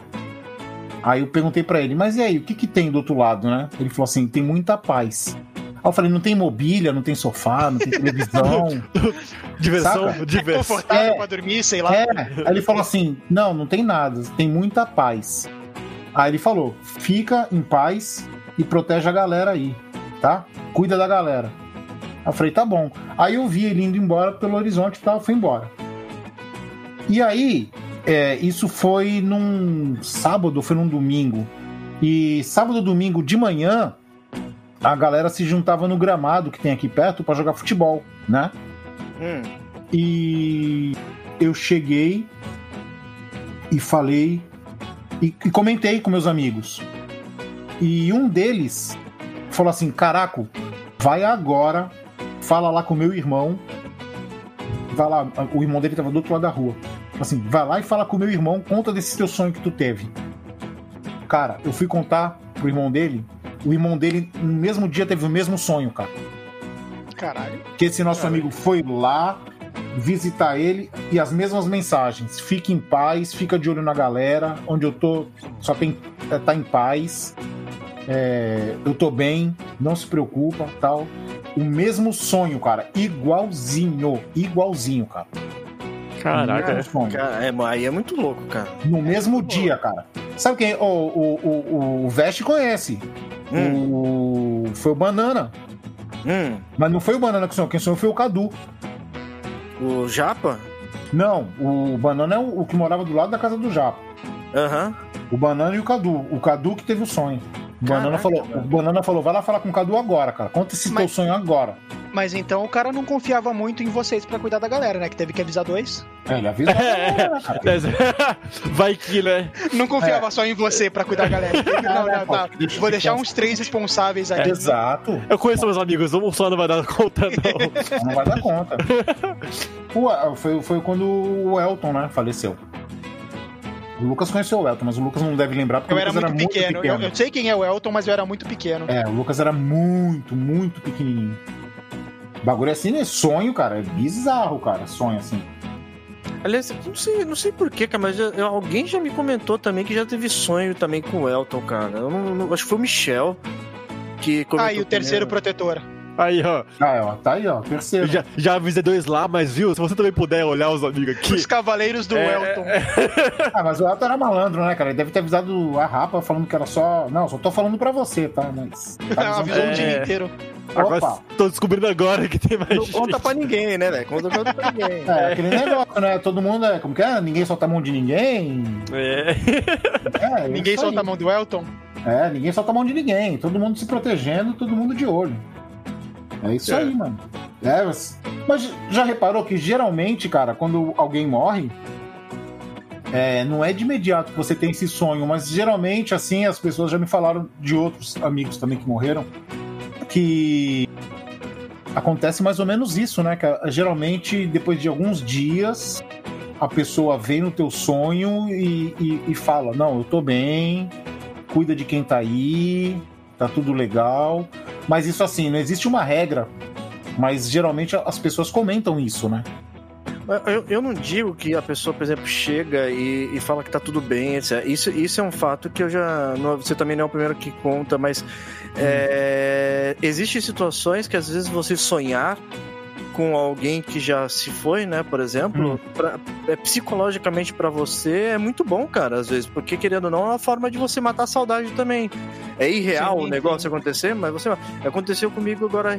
Aí eu perguntei pra ele, mas e aí, o que que tem do outro lado, né? Ele falou assim: tem muita paz. Aí eu falei: não tem mobília, não tem sofá, não tem televisão. Diversão, Saca? diversão. Confortável É. pra dormir, sei lá. É, aí ele falou assim: não, não tem nada, tem muita paz. Aí ele falou: fica em paz e protege a galera aí, tá? Cuida da galera. Eu falei: tá bom. Aí eu vi ele indo embora pelo horizonte e tal, foi embora. E aí, é, isso foi num sábado, foi num domingo. E sábado, domingo de manhã, a galera se juntava no gramado que tem aqui perto pra jogar futebol, né? Hum. E eu cheguei e falei e, e comentei com meus amigos. E um deles falou assim: Caraca, vai agora, fala lá com meu irmão vai lá, o irmão dele tava do outro lado da rua. Assim, vai lá e fala com o meu irmão, conta desse teu sonho que tu teve. Cara, eu fui contar pro irmão dele, o irmão dele no mesmo dia teve o mesmo sonho, cara. Caralho. Que esse nosso amigo foi lá visitar ele e as mesmas mensagens. Fique em paz, fica de olho na galera, onde eu tô só tem é, tá em paz. É, eu tô bem, não se preocupa, tal. O mesmo sonho, cara, igualzinho, igualzinho, cara. Caraca. É, aí é muito louco, cara. No mesmo dia, cara. Sabe quem? O, o, o, o Veste conhece. O, foi o Banana. Hum, Mas não foi o Banana que sonhou, quem sonhou foi o Cadu. O Japa? Não, o Banana é o, o que morava do lado da casa do Japa. Aham. O Banana e o Cadu. O Cadu que teve o sonho. O Banana, Caraca, falou, o Banana falou, vai lá falar com o Cadu agora, cara. Conta esse teu Mas- sonho agora. Mas então o cara não confiava muito em vocês pra cuidar da galera, né? Que teve que avisar dois. É, ele avisa. É. cara. Vai que, né? Não confiava só em você pra cuidar da galera. Não, não, tá. Deixa Vou eu deixar uns três responsáveis aí. Exato. Eu conheço meus amigos, um só não vai dar conta, não. Não vai dar conta. O- foi, foi quando o Elton, né, faleceu. O Lucas conheceu o Elton, mas o Lucas não deve lembrar porque Eu o era Lucas muito, era muito pequeno. pequeno. Eu, eu sei quem é o Elton, mas eu era muito pequeno. É, o Lucas era muito, muito pequenininho. Bagulho assim, né? Sonho, cara. É bizarro, cara. Sonho assim. Aliás, não sei, não sei porquê, cara, mas eu- alguém já me comentou também que já teve sonho também com o Elton, cara. Eu não, não- acho que foi o Michel que comentou. Ah, e o terceiro comigo. protetor. Aí, ó. Ah, ó, tá aí, ó. Terceiro. Já, já avisei dois lá, mas viu? Se você também puder olhar os amigos aqui. Os Cavaleiros do É, Elton. Ah, mas o Elton era malandro, né, cara? Ele deve ter avisado a Rapa falando que era só. Não, só tô falando pra você, tá? Mas. Tá Avisou avisando- o dia É. inteiro. Agora Opa! tô descobrindo agora que tem mais Não gente. conta pra ninguém, né, velho? Conta, conta pra ninguém. É, aquele negócio, né? Todo mundo é. Como que é? Ninguém solta a mão de ninguém. É. É, Ninguém isso solta a aí. mão do Elton. É, ninguém solta a mão de ninguém. Todo mundo se protegendo, todo mundo de olho. É isso É. aí, mano. É, mas, já reparou que geralmente, cara, quando alguém morre, é, não é de imediato que você tem esse sonho, mas geralmente, assim, as pessoas já me falaram de outros amigos também que morreram, que acontece mais ou menos isso, né? Que geralmente, depois de alguns dias, a pessoa vem no teu sonho e, e- e fala: Não, eu tô bem, cuida de quem tá aí, tá tudo legal. Mas isso assim, não existe uma regra. Mas geralmente as pessoas comentam isso, né? Eu, eu não digo que a pessoa, por exemplo, chega e, e fala que tá tudo bem, etc. Isso, isso é um fato que eu já. não- você também não é o primeiro que conta, mas. É, existem situações que às vezes você sonhar com alguém que já se foi, né, por exemplo, pra- é, psicologicamente pra você é muito bom, cara, às vezes, porque querendo ou não é uma forma de você matar a saudade também. É irreal Sim, o negócio sim. acontecer, mas você aconteceu comigo agora,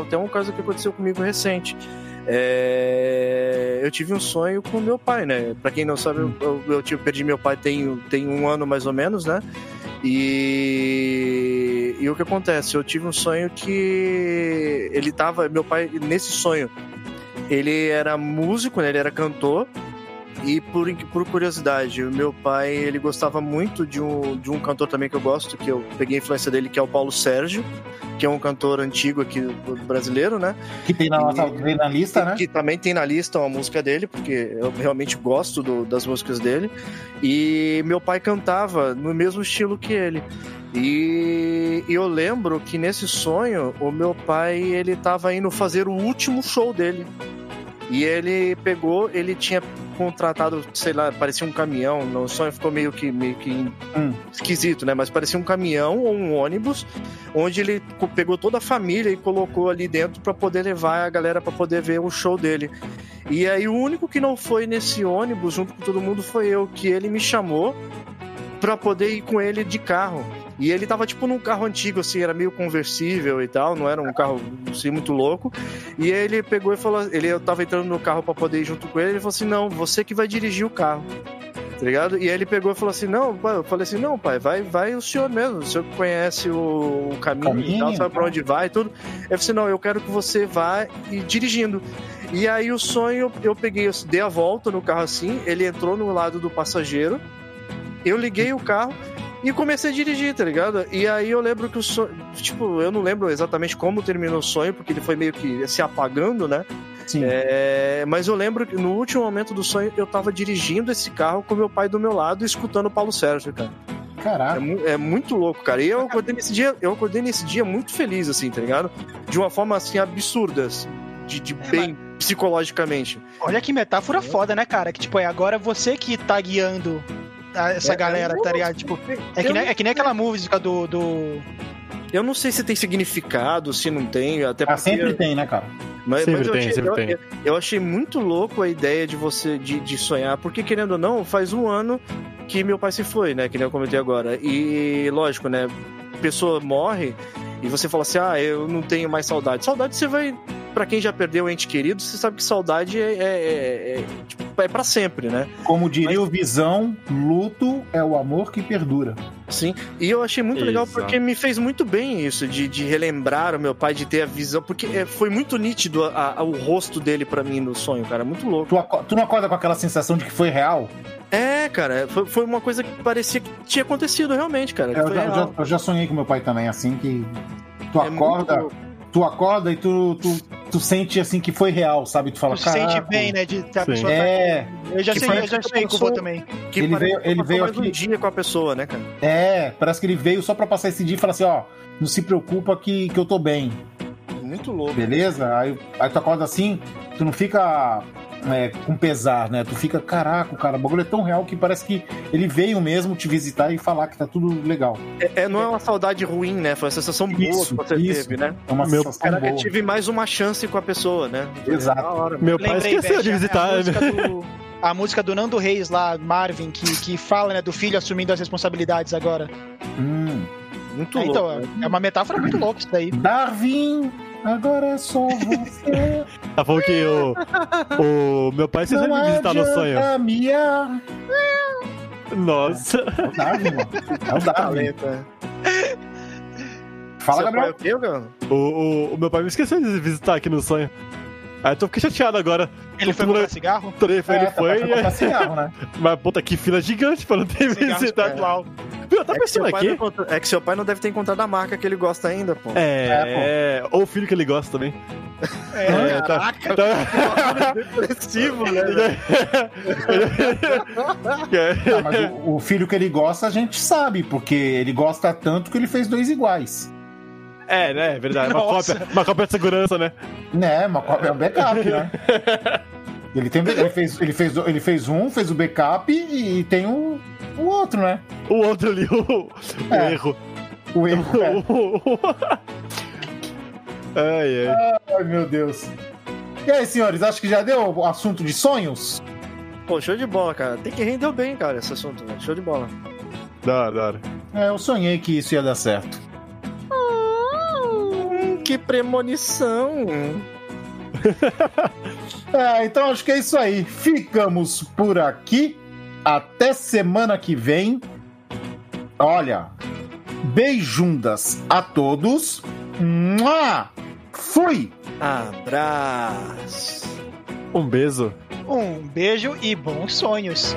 até um caso que aconteceu comigo recente. É, eu tive um sonho com meu pai, né? Pra quem não sabe, eu, eu, eu tive- perdi meu pai tem, tem um ano mais ou menos, né? E, e o que acontece? Eu tive um sonho que ele tava, meu pai, nesse sonho, ele era músico, né? ele era cantor. E por, por curiosidade, o meu pai ele gostava muito de um, de um cantor também que eu gosto, que eu peguei a influência dele, que é o Paulo Sérgio, que é um cantor antigo aqui do- brasileiro, né? Que tem na nossa que tem na lista, né? Que também tem na lista uma música dele, porque eu realmente gosto do- das músicas dele. E meu pai cantava no mesmo estilo que ele. E, e eu lembro que nesse sonho, o meu pai ele tava indo fazer o último show dele. E ele pegou, ele tinha contratado, sei lá, parecia um caminhão. No sonho ficou meio que, meio que Hum. esquisito, né? Mas parecia um caminhão ou um ônibus, onde ele pegou toda a família e colocou ali dentro para poder levar a galera para poder ver o show dele. E aí o único que não foi nesse ônibus junto com todo mundo foi eu, que ele me chamou para poder ir com ele de carro. E ele tava tipo num carro antigo, assim, era meio conversível e tal, não era um carro assim muito louco. E aí ele pegou e falou, ele eu tava entrando no carro para poder ir junto com ele, ele falou assim: "Não, você que vai dirigir o carro". Tá ligado? E aí ele pegou e falou assim: "Não, pai", eu falei assim: "Não, pai, vai, vai o senhor mesmo, o senhor conhece o, o caminho, e tal, Caminho, sabe pra onde vai e tudo". Eu falei assim: "Não, eu quero que você vá e dirigindo". E aí o sonho, eu peguei, eu dei a volta no carro assim, ele entrou no lado do passageiro, eu liguei o carro e comecei a dirigir, tá ligado? E aí eu lembro que o sonho. Tipo, eu não lembro exatamente como terminou o sonho, porque ele foi meio que se apagando, né? Sim. É, mas eu lembro que no último momento do sonho eu tava dirigindo esse carro com meu pai do meu lado, escutando o Paulo Sérgio, cara. É, Caraca. mu- é muito louco, cara. E eu acordei nesse dia, eu acordei nesse dia muito feliz, assim, tá ligado? De uma forma assim absurda, assim, de, de É, bem psicologicamente. Olha que metáfora foda, né, cara? Que tipo, é agora você que tá guiando essa É, galera, eu- tá ligado? Tipo, é que, nem, não é que nem aquela música do. do... Eu não sei se tem significado, se não tem, até Ah, porque... sempre tem, né, cara? Mas, Sempre mas eu tem, achei, sempre eu, tem. eu- eu achei muito louco a ideia de você de, de sonhar, porque querendo ou não, faz um ano que meu pai se foi, né? Que nem eu comentei agora. E lógico, né? Pessoa morre e você fala assim: ah, eu não tenho mais saudade. Saudade você vai. Pra quem já perdeu o ente querido, você sabe que saudade é, é, é, é, tipo, é pra sempre, né? Como diria o Visão, luto é o amor que perdura. Sim, e eu achei muito legal Exato. porque me fez muito bem isso, de, de relembrar o meu pai, de ter a visão, porque é, foi muito nítido a- a- o rosto dele pra mim no sonho, cara, muito louco. Tu, tu não acorda com aquela sensação de que foi real? É, cara, foi, foi uma coisa que parecia que tinha acontecido realmente, cara. Eu foi já, real. já- eu já sonhei com meu pai também, assim, que tu É acorda. Tu acorda e tu, tu, tu sente assim que foi real, sabe? Tu fala, Tu se sente "Caraca, bem, né? De ter a pessoa tá É. Eu já Que sei, parece eu já que sei vou sou- também. Que Ele parece veio- que ele passou veio mais um aqui- dia com a pessoa, né, cara? é, parece que ele veio só pra passar esse dia e falar assim, ó, não se preocupa que, que eu tô bem, Muito louco. beleza? Aí, aí tu acorda assim, tu não fica é, com pesar, né? Tu fica, caraca, cara, o bagulho é tão real que parece que ele veio mesmo te visitar e falar que tá tudo legal. É, é, não é uma saudade ruim, né? Foi uma sensação boa Isso, que você isso. teve, né? É uma Meu- sensação Caraca, eu boa. tive mais uma chance com a pessoa, né? Exato. Hora, Meu pai Lembrei, esqueceu de visitar. A, música né? do, a música do Nando Reis lá, Marvin, que, que fala, né, do filho assumindo as responsabilidades agora. Hum. Muito É, louco. então, né? é uma metáfora muito louca isso daí. Darwin, agora é só você. Ela falou que o, o meu pai esqueceu de me visitar no sonho. adianta miar. Nossa. É o Darwin, mano. É o Darwin. Talento, é. Fala, Gabriel. pai é o quê? O, o, o meu pai me esqueceu de visitar aqui no sonho. Aí eu tô fiquei chateado agora. Ele foi comprar cigarro? Ele foi, É, ele tá foi. pra comprar cigarro, né? Mas puta, que fila gigante pra não ter visitado. atual. Viu, tá É que, seu pensando pai aqui? não encontra- é que seu pai não deve ter encontrado a marca que ele gosta ainda, pô. É, ou o filho que ele gosta também. É, tá, tá... Depressivo, né? É. Ah, mas o, o filho que ele gosta, a gente sabe, porque ele gosta tanto que ele fez dois iguais. É, né? É verdade. Uma cópia, uma cópia de segurança, né? Né, uma cópia é um backup, né? Ele, tem, ele, fez, ele, fez, ele fez um, fez o backup e tem o, o outro, né? O outro ali, o, o É. erro. O erro. é. ai, ai. Ai, meu Deus. E aí, senhores, acho que já deu o assunto de sonhos? Pô, show de bola, cara. Tem que render bem, cara, esse assunto, velho. Show de bola. Da hora, da hora. É, eu sonhei que isso ia dar certo. Hum, que premonição. É, então acho que é isso aí. Ficamos por aqui. Até semana que vem. Olha, beijundas a todos. Mua! Fui! Abraço. Um beijo. Um beijo e bons sonhos.